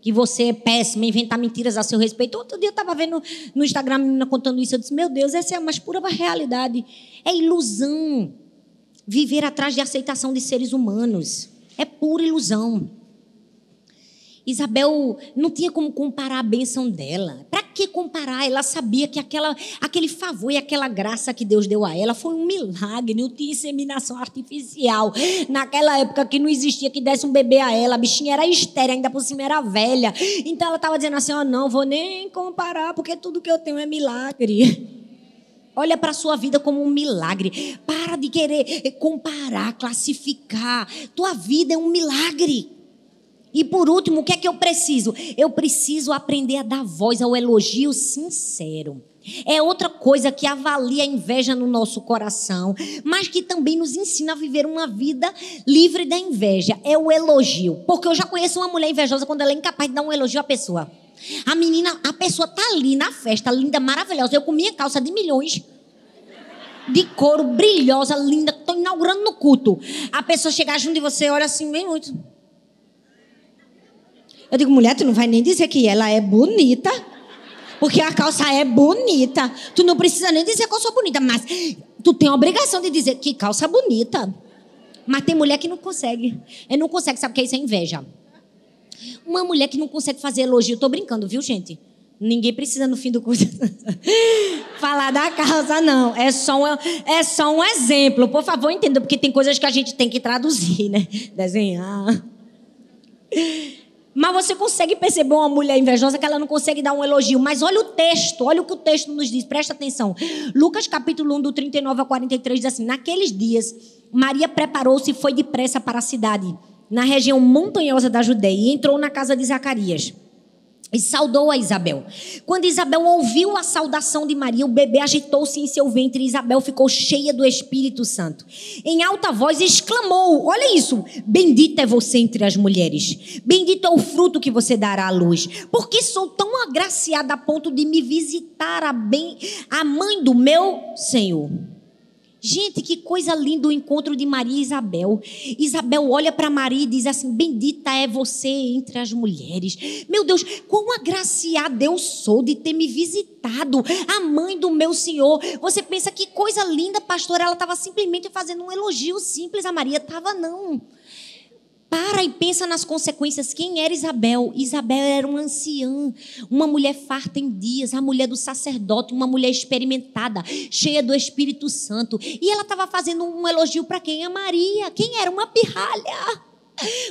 [SPEAKER 1] que você é péssima, inventar mentiras a seu respeito. Outro dia eu estava vendo no Instagram a menina contando isso, eu disse, meu Deus, essa é a mais pura realidade. É ilusão. Viver atrás de aceitação de seres humanos. É pura ilusão. Isabel não tinha como comparar a bênção dela. Para que comparar? Ela sabia que aquela, aquele favor e aquela graça que Deus deu a ela foi um milagre. Não tinha inseminação artificial. Naquela época que não existia que desse um bebê a ela. A bichinha era estéreo, ainda por cima era velha. Então ela estava dizendo assim: oh, não, vou nem comparar, porque tudo que eu tenho é milagre. Olha para a sua vida como um milagre. Para de querer comparar, classificar. Tua vida é um milagre. E por último, o que é que eu preciso? Eu preciso aprender a dar voz ao elogio sincero. É outra coisa que avalia a inveja no nosso coração, mas que também nos ensina a viver uma vida livre da inveja. É o elogio. Porque eu já conheço uma mulher invejosa quando ela é incapaz de dar um elogio à pessoa. A menina, a pessoa tá ali na festa, linda, maravilhosa. Eu com minha calça de milhões de couro, brilhosa, linda, estou inaugurando no culto. A pessoa chegar junto de você, olha assim, bem muito. Eu digo, mulher, tu não vai nem dizer que ela é bonita. Porque a calça é bonita. Tu não precisa nem dizer que eu sou bonita, mas tu tem a obrigação de dizer que calça bonita. Mas tem mulher que não consegue. É não consegue, sabe o que é isso? É inveja. Uma mulher que não consegue fazer elogio, tô brincando, viu, gente? Ninguém precisa no fim do curso falar da calça, não. É só, um, é só um exemplo. Por favor, entenda, porque tem coisas que a gente tem que traduzir, né? Desenhar. Mas você consegue perceber uma mulher invejosa que ela não consegue dar um elogio. Mas olha o texto, olha o que o texto nos diz, presta atenção. Lucas capítulo 1, do 39 a 43, diz assim: Naqueles dias, Maria preparou-se e foi depressa para a cidade, na região montanhosa da Judeia, e entrou na casa de Zacarias e saudou a Isabel. Quando Isabel ouviu a saudação de Maria, o bebê agitou-se em seu ventre e Isabel ficou cheia do Espírito Santo. Em alta voz exclamou: Olha isso! Bendita é você entre as mulheres. Bendito é o fruto que você dará à luz. Porque sou tão agraciada a ponto de me visitar a, bem, a mãe do meu Senhor. Gente, que coisa linda o encontro de Maria e Isabel. Isabel olha para Maria e diz assim: Bendita é você entre as mulheres. Meu Deus, quão agraciada eu sou de ter me visitado, a mãe do meu Senhor. Você pensa que coisa linda, pastor. Ela estava simplesmente fazendo um elogio simples. A Maria estava, não. Para e pensa nas consequências. Quem era Isabel? Isabel era uma anciã, uma mulher farta em dias, a mulher do sacerdote, uma mulher experimentada, cheia do Espírito Santo. E ela estava fazendo um elogio para quem? A Maria. Quem era? Uma pirralha.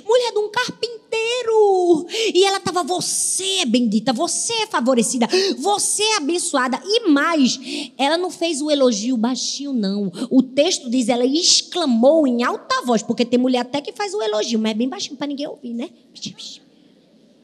[SPEAKER 1] Mulher de um carpinteiro. E ela estava, você é bendita, você é favorecida, você é abençoada. E mais, ela não fez o elogio baixinho, não. O texto diz, ela exclamou em alta voz, porque tem mulher até que faz o elogio, mas é bem baixinho para ninguém ouvir, né?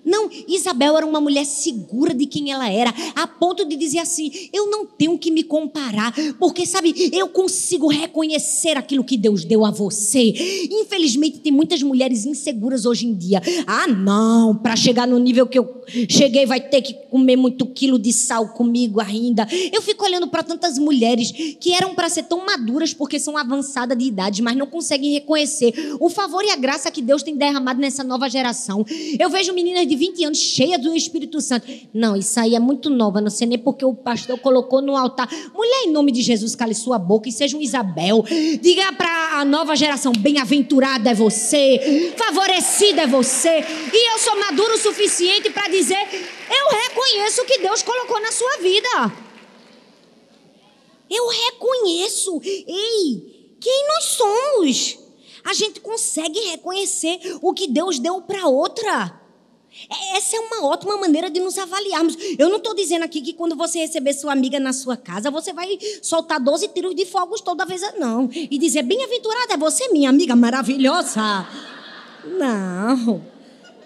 [SPEAKER 1] Não, Isabel era uma mulher segura de quem ela era, a ponto de dizer assim: eu não tenho que me comparar, porque sabe, eu consigo reconhecer aquilo que Deus deu a você. Infelizmente, tem muitas mulheres inseguras hoje em dia. Ah, não, para chegar no nível que eu cheguei, vai ter que comer muito quilo de sal comigo ainda. Eu fico olhando para tantas mulheres que eram para ser tão maduras porque são avançadas de idade, mas não conseguem reconhecer o favor e a graça que Deus tem derramado nessa nova geração. Eu vejo meninas de 20 anos, cheia do Espírito Santo. Não, isso aí é muito nova, não sei nem porque o pastor colocou no altar. Mulher, em nome de Jesus, cale sua boca e seja um Isabel. Diga para a nova geração: bem-aventurada é você, favorecida é você. E eu sou maduro o suficiente para dizer: eu reconheço o que Deus colocou na sua vida. Eu reconheço. Ei, quem nós somos? A gente consegue reconhecer o que Deus deu para outra. Essa é uma ótima maneira de nos avaliarmos. Eu não estou dizendo aqui que quando você receber sua amiga na sua casa, você vai soltar 12 tiros de fogos toda vez, não. E dizer, bem-aventurada é você, minha amiga maravilhosa. Não,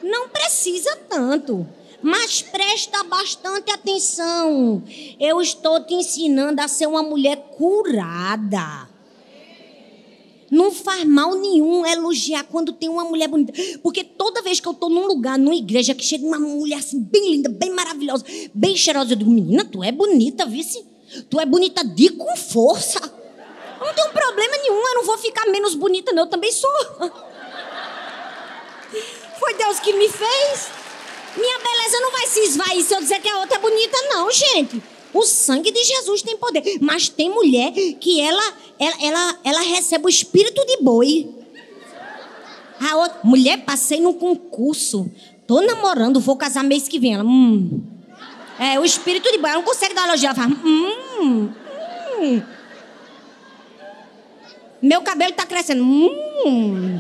[SPEAKER 1] não precisa tanto. Mas presta bastante atenção. Eu estou te ensinando a ser uma mulher curada. Não faz mal nenhum elogiar quando tem uma mulher bonita. Porque toda vez que eu estou num lugar, numa igreja, que chega uma mulher assim, bem linda, bem maravilhosa, bem cheirosa, eu digo, menina, tu é bonita, vice. Tu é bonita de com força. Eu não tenho problema nenhum, eu não vou ficar menos bonita, não. Eu também sou. Foi Deus que me fez. Minha beleza não vai se esvair se eu dizer que a outra é bonita, não, gente. O sangue de Jesus tem poder. Mas tem mulher que ela, ela, ela, ela recebe o espírito de boi. A outra, mulher, passei num concurso. Tô namorando, vou casar mês que vem. Ela, hum. É, o espírito de boi. Ela não consegue dar elogio. Ela fala, hum, hum. Meu cabelo tá crescendo. Hum.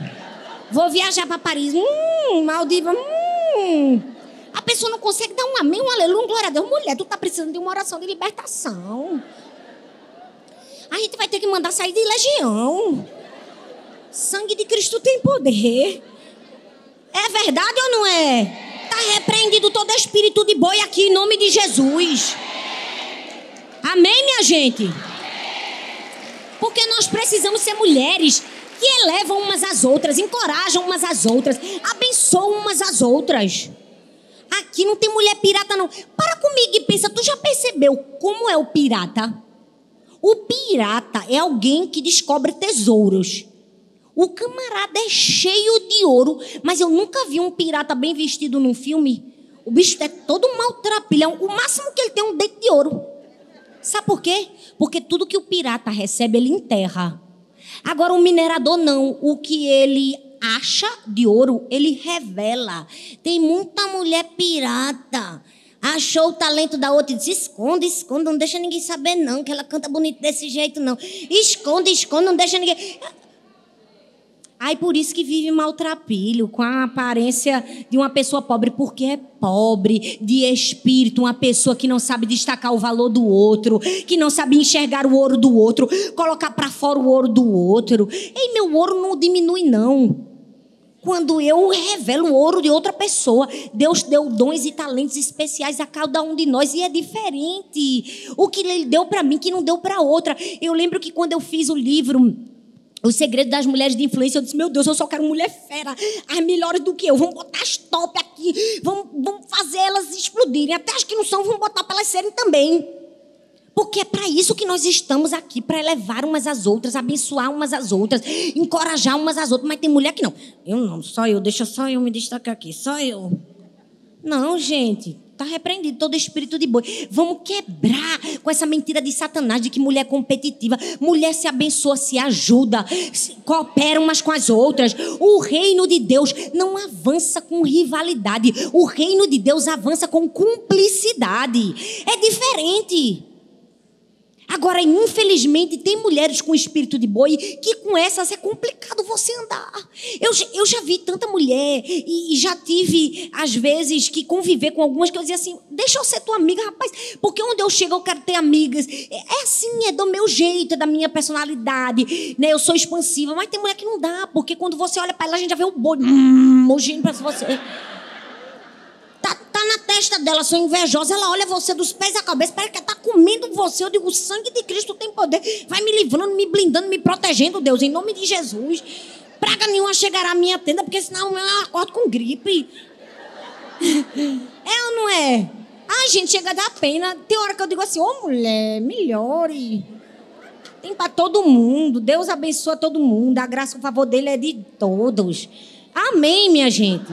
[SPEAKER 1] Vou viajar para Paris. Hum, Maldiva. Hum. A pessoa não consegue dar um amém, um aleluia, um glória a Deus. Mulher, tu tá precisando de uma oração de libertação. A gente vai ter que mandar sair de legião. Sangue de Cristo tem poder. É verdade ou não é? Tá repreendido todo espírito de boi aqui em nome de Jesus. Amém, minha gente? Porque nós precisamos ser mulheres que elevam umas às outras, encorajam umas às outras, abençoam umas às outras. Aqui não tem mulher pirata, não. Para comigo e pensa, tu já percebeu como é o pirata? O pirata é alguém que descobre tesouros. O camarada é cheio de ouro, mas eu nunca vi um pirata bem vestido num filme. O bicho é todo maltrapilhão. O máximo que ele tem é um dente de ouro. Sabe por quê? Porque tudo que o pirata recebe, ele enterra. Agora, o minerador não. O que ele acha de ouro, ele revela. Tem muita mulher pirata. Achou o talento da outra e disse: esconde, esconde, não deixa ninguém saber, não, que ela canta bonito desse jeito, não. Esconde, esconde, não deixa ninguém. Ai, por isso que vive maltrapilho, com a aparência de uma pessoa pobre, porque é pobre de espírito, uma pessoa que não sabe destacar o valor do outro, que não sabe enxergar o ouro do outro, colocar para fora o ouro do outro. Ei, meu ouro não diminui, não. Quando eu revelo o ouro de outra pessoa, Deus deu dons e talentos especiais a cada um de nós e é diferente. O que Ele deu para mim que não deu para outra. Eu lembro que quando eu fiz o livro o segredo das mulheres de influência, eu disse, meu Deus, eu só quero mulher fera, as melhores do que eu. Vamos botar as top aqui, vamos, vamos fazer elas explodirem. Até as que não são, vamos botar para elas serem também. Porque é para isso que nós estamos aqui, para elevar umas às outras, abençoar umas às outras, encorajar umas às outras. Mas tem mulher que não. Eu não, só eu, deixa só eu me destacar aqui, só eu. Não, gente. Está repreendido todo espírito de boi. Vamos quebrar com essa mentira de Satanás de que mulher é competitiva. Mulher se abençoa, se ajuda, se coopera umas com as outras. O reino de Deus não avança com rivalidade. O reino de Deus avança com cumplicidade. É diferente. Agora, infelizmente, tem mulheres com espírito de boi que com essas é complicado você andar. Eu, eu já vi tanta mulher e, e, já tive, às vezes, que conviver com algumas que eu dizia assim: deixa eu ser tua amiga, rapaz, porque onde eu chego eu quero ter amigas. É, é assim, é do meu jeito, é da minha personalidade, né? Eu sou expansiva, mas tem mulher que não dá, porque quando você olha para ela, a gente já vê o boi hum, para você na testa dela, sou invejosa. Ela olha você dos pés à cabeça, parece que ela tá comendo você. Eu digo, o sangue de Cristo tem poder. Vai me livrando, me blindando, me protegendo, Deus, em nome de Jesus. Praga nenhuma chegará à minha tenda, porque senão eu acordo com gripe. É ou não é? Ai, gente, chega a dar pena. Tem hora que eu digo assim, ô oh, mulher, melhore. Tem para todo mundo. Deus abençoa todo mundo. A graça o favor dele é de todos. Amém, minha gente.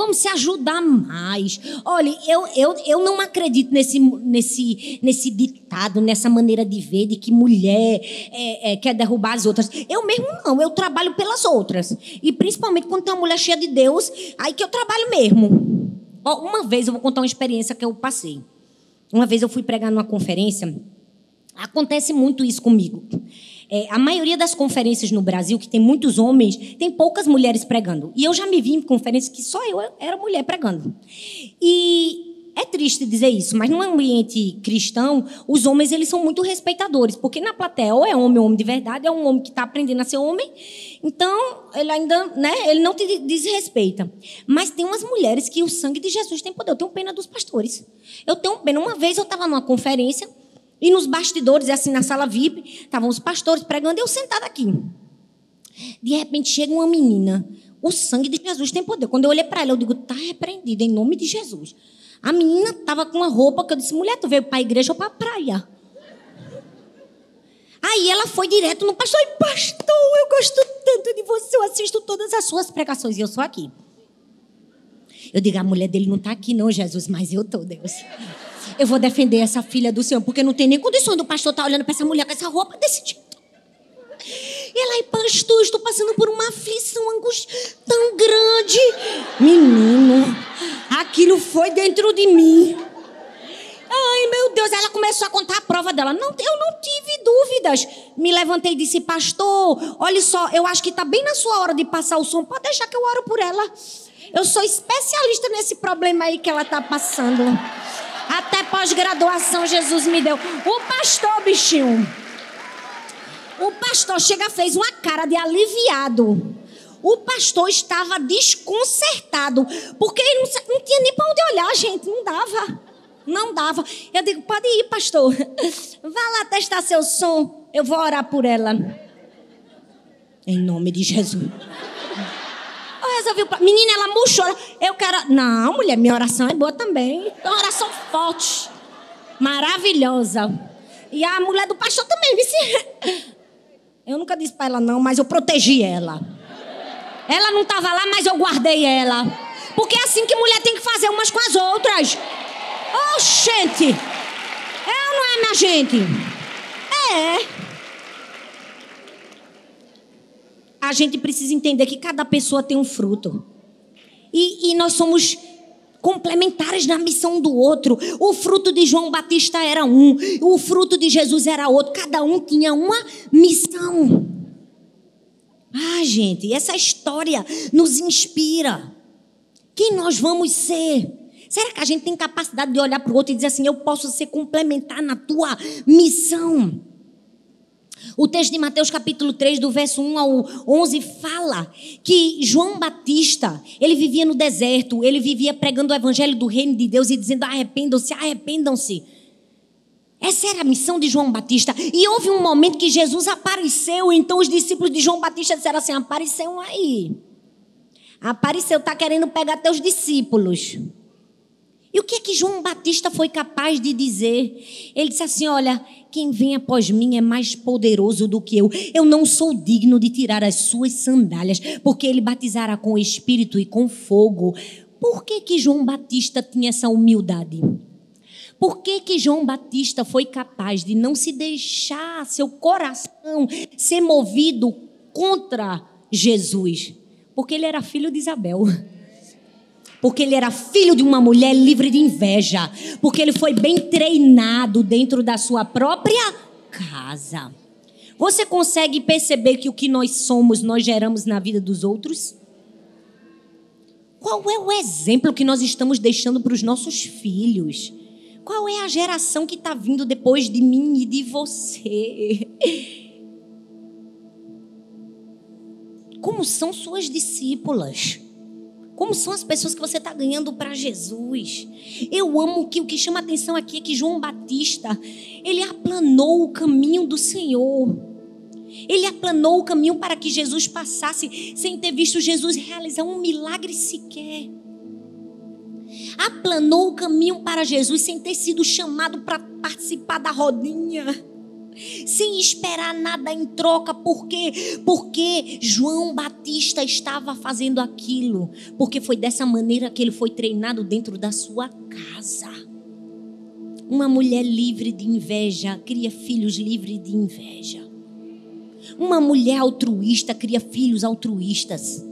[SPEAKER 1] Vamos se ajudar mais. Olha, eu, eu, eu não acredito nesse, nesse, nesse ditado, nessa maneira de ver de que mulher é, é, quer derrubar as outras. Eu mesmo não, eu trabalho pelas outras. E principalmente quando tem uma mulher cheia de Deus, aí que eu trabalho mesmo. Ó, uma vez eu vou contar uma experiência que eu passei. Uma vez eu fui pregar numa conferência. Acontece muito isso comigo. É, a maioria das conferências no Brasil, que tem muitos homens, tem poucas mulheres pregando. E eu já me vi em conferências que só eu era mulher pregando. E é triste dizer isso, mas no ambiente cristão, os homens eles são muito respeitadores, porque na plateia ou é homem homem de verdade, é um homem que está aprendendo a ser homem, então ele ainda, né, ele não te desrespeita. Mas tem umas mulheres que o sangue de Jesus tem poder. Eu tenho pena dos pastores. Eu tenho pena. Uma vez eu estava numa conferência e nos bastidores, assim, na sala VIP, estavam os pastores pregando e eu sentada aqui. De repente chega uma menina. O sangue de Jesus tem poder. Quando eu olhei para ela, eu digo, está repreendida em nome de Jesus. A menina estava com uma roupa que eu disse, mulher, tu veio para a igreja ou para a praia? Aí ela foi direto no pastor e, pastor, eu gosto tanto de você, eu assisto todas as suas pregações e eu sou aqui. Eu digo, a mulher dele não está aqui não, Jesus, mas eu estou, Deus eu vou defender essa filha do Senhor, porque não tem nem condição do pastor estar tá olhando para essa mulher com essa roupa desse tipo. E ela, pastor, estou passando por uma aflição, uma angústia tão grande. Menino, aquilo foi dentro de mim. Ai, meu Deus, ela começou a contar a prova dela. Não, eu não tive dúvidas. Me levantei e disse, pastor, olha só, eu acho que está bem na sua hora de passar o som. Pode deixar que eu oro por ela. Eu sou especialista nesse problema aí que ela está passando. Até pós-graduação Jesus me deu. O pastor, bichinho. O pastor chega, fez uma cara de aliviado. O pastor estava desconcertado, porque ele não, não tinha nem para onde olhar, gente, não dava. Não dava. Eu digo, pode ir, pastor. Vá lá testar seu som. Eu vou orar por ela. Em nome de Jesus resolvi. Menina, ela murchou. Eu quero. Não, mulher, minha oração é boa também. É uma oração forte. Maravilhosa. E a mulher do pastor também, vice. Eu nunca disse para ela não, mas eu protegi ela. Ela não estava lá, mas eu guardei ela. Porque é assim que mulher tem que fazer umas com as outras. Oh, gente. Ou não é, minha gente? É. a gente precisa entender que cada pessoa tem um fruto. E, e nós somos complementares na missão do outro. O fruto de João Batista era um, o fruto de Jesus era outro. Cada um tinha uma missão. Ah, gente, essa história nos inspira. Quem nós vamos ser? Será que a gente tem capacidade de olhar para o outro e dizer assim: eu posso ser complementar na tua missão? O texto de Mateus capítulo 3, do verso 1 ao 11, fala que João Batista, ele vivia no deserto, ele vivia pregando o evangelho do reino de Deus e dizendo: arrependam-se, arrependam-se. Essa era a missão de João Batista. E houve um momento que Jesus apareceu, então os discípulos de João Batista disseram assim: apareceu aí. Apareceu, está querendo pegar teus discípulos. E o que é que João Batista foi capaz de dizer? Ele disse assim: Olha, quem vem após mim é mais poderoso do que eu. Eu não sou digno de tirar as suas sandálias, porque ele batizará com o Espírito e com fogo. Por que, que João Batista tinha essa humildade? Por que, que João Batista foi capaz de não se deixar seu coração ser movido contra Jesus? Porque ele era filho de Isabel. Porque ele era filho de uma mulher livre de inveja. Porque ele foi bem treinado dentro da sua própria casa. Você consegue perceber que o que nós somos, nós geramos na vida dos outros? Qual é o exemplo que nós estamos deixando para os nossos filhos? Qual é a geração que está vindo depois de mim e de você? Como são suas discípulas? Como são as pessoas que você está ganhando para Jesus? Eu amo que o que chama atenção aqui é que João Batista, ele aplanou o caminho do Senhor. Ele aplanou o caminho para que Jesus passasse sem ter visto Jesus realizar um milagre sequer. Aplanou o caminho para Jesus sem ter sido chamado para participar da rodinha sem esperar nada em troca. Por quê? Porque João Batista estava fazendo aquilo. Porque foi dessa maneira que ele foi treinado dentro da sua casa. Uma mulher livre de inveja cria filhos livres de inveja. Uma mulher altruísta cria filhos altruístas.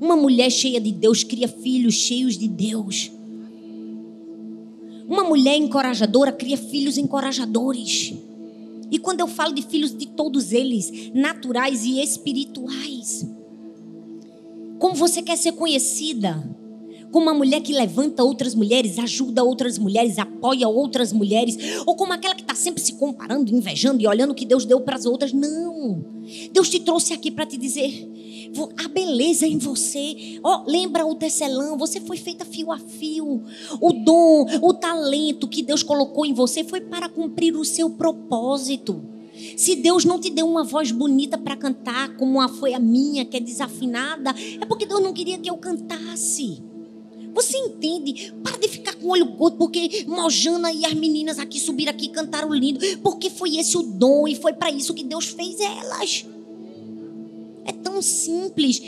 [SPEAKER 1] Uma mulher cheia de Deus cria filhos cheios de Deus. Uma mulher encorajadora cria filhos encorajadores. E quando eu falo de filhos de todos eles, naturais e espirituais. Como você quer ser conhecida? Como uma mulher que levanta outras mulheres, ajuda outras mulheres, apoia outras mulheres, ou como aquela que está sempre se comparando, invejando e olhando o que Deus deu para as outras. Não. Deus te trouxe aqui para te dizer: a beleza em você. Oh, lembra o tecelão, você foi feita fio a fio. O dom, o talento que Deus colocou em você foi para cumprir o seu propósito. Se Deus não te deu uma voz bonita para cantar, como foi a minha, que é desafinada, é porque Deus não queria que eu cantasse. Você entende? Para de ficar com o olho gordo, porque Mojana e as meninas aqui subiram aqui e cantaram lindo. Porque foi esse o dom e foi para isso que Deus fez elas. É tão simples,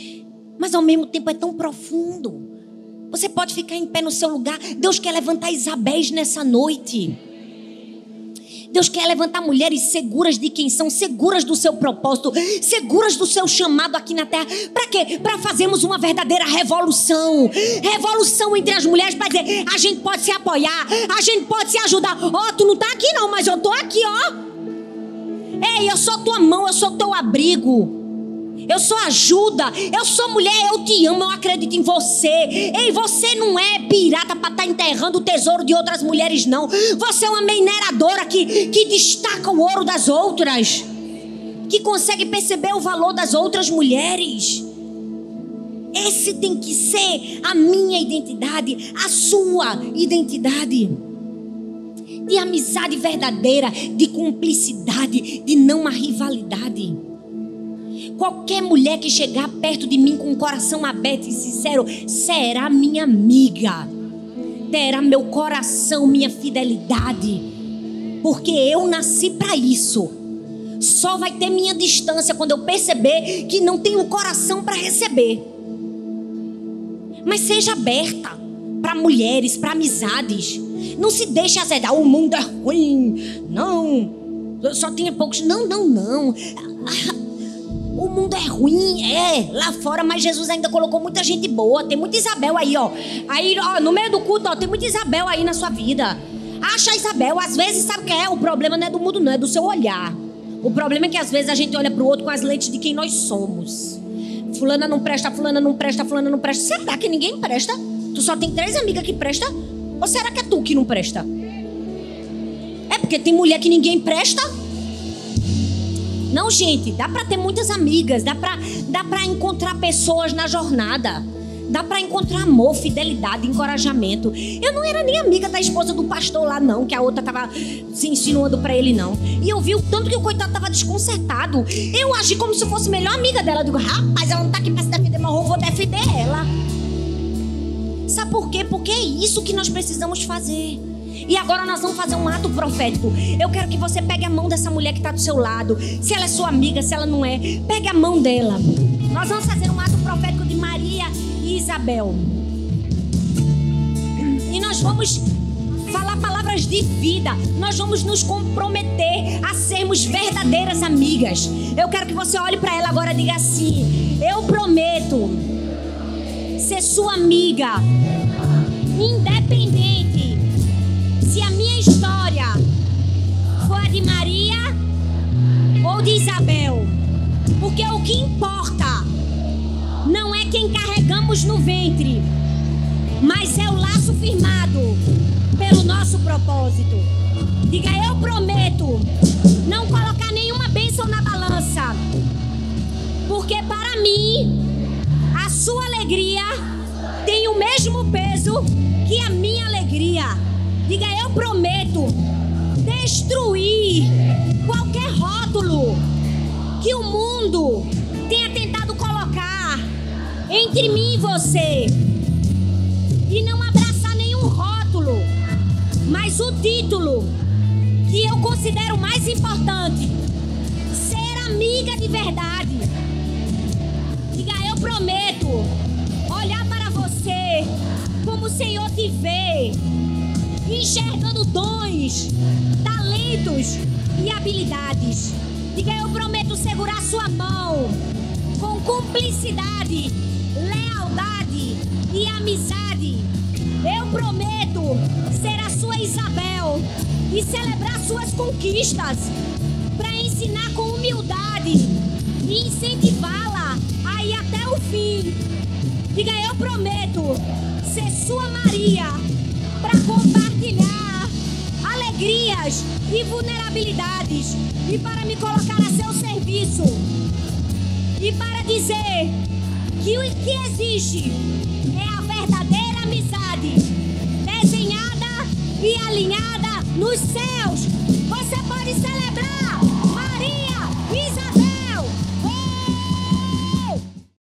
[SPEAKER 1] mas ao mesmo tempo é tão profundo. Você pode ficar em pé no seu lugar. Deus quer levantar Isabéis nessa noite. Deus quer levantar mulheres seguras de quem são, seguras do seu propósito, seguras do seu chamado aqui na terra. Para quê? Para fazermos uma verdadeira revolução. Revolução entre as mulheres para dizer: a gente pode se apoiar, a gente pode se ajudar. Ó, oh, tu não tá aqui não, mas eu tô aqui, ó. Ei, eu sou tua mão, eu sou teu abrigo. Eu sou ajuda, eu sou mulher, eu te amo, eu acredito em você. Ei, você não é pirata para estar tá enterrando o tesouro de outras mulheres, não. Você é uma mineradora que, que destaca o ouro das outras, que consegue perceber o valor das outras mulheres. Esse tem que ser a minha identidade, a sua identidade. De amizade verdadeira, de cumplicidade, de não a rivalidade. Qualquer mulher que chegar perto de mim com o coração aberto e sincero será minha amiga. Terá meu coração, minha fidelidade. Porque eu nasci para isso. Só vai ter minha distância quando eu perceber que não tenho coração para receber. Mas seja aberta para mulheres, para amizades. Não se deixe azedar. O mundo é ruim. Não. Só tinha poucos. Não, não, não o mundo é ruim, é, lá fora, mas Jesus ainda colocou muita gente boa. Tem muita Isabel aí, ó. Aí, ó, no meio do culto, ó, tem muita Isabel aí na sua vida. Acha Isabel, às vezes, sabe o que é? O problema não é do mundo, não, é do seu olhar. O problema é que às vezes a gente olha para o outro com as lentes de quem nós somos. Fulana não presta, fulana não presta, fulana não presta. Será que ninguém presta? Tu só tem três amigas que presta? Ou será que é tu que não presta? É porque tem mulher que ninguém presta? Não, gente, dá para ter muitas amigas, dá para dá para encontrar pessoas na jornada. Dá para encontrar amor, fidelidade, encorajamento. Eu não era nem amiga da esposa do pastor lá, não, que a outra tava se insinuando para ele, não. E eu vi o tanto que o coitado tava desconcertado. Eu agi como se fosse melhor amiga dela. Eu digo, rapaz, ela não tá aqui pra se defender, mas eu vou defender ela. Sabe por quê? Porque é isso que nós precisamos fazer. E agora nós vamos fazer um ato profético. Eu quero que você pegue a mão dessa mulher que está do seu lado. Se ela é sua amiga, se ela não é, pegue a mão dela. Nós vamos fazer um ato profético de Maria e Isabel. E nós vamos falar palavras de vida. Nós vamos nos comprometer a sermos verdadeiras amigas. Eu quero que você olhe para ela agora e diga assim: Eu prometo ser sua amiga, independente se a minha história for a de Maria ou de Isabel. Porque o que importa não é quem carregamos no ventre, mas é o laço firmado pelo nosso propósito. Diga, eu prometo não colocar nenhuma bênção na balança, porque para mim a sua alegria tem o mesmo peso que a minha alegria. Diga, eu prometo destruir qualquer rótulo que o mundo tenha tentado colocar entre mim e você. E não abraçar nenhum rótulo, mas o título que eu considero mais importante: ser amiga de verdade. Diga, eu prometo olhar para você como o Senhor te vê, enxergando dons, talentos e habilidades. Diga, eu prometo segurar sua mão com cumplicidade, lealdade e amizade. Eu prometo ser a sua Isabel e celebrar suas conquistas para ensinar com humildade e incentivá-la a ir até o fim. Diga, eu prometo ser sua Maria para compartilhar alegrias e vulnerabilidades e para me colocar a seu serviço. E para dizer que o que existe é a verdadeira amizade desenhada e alinhada nos céus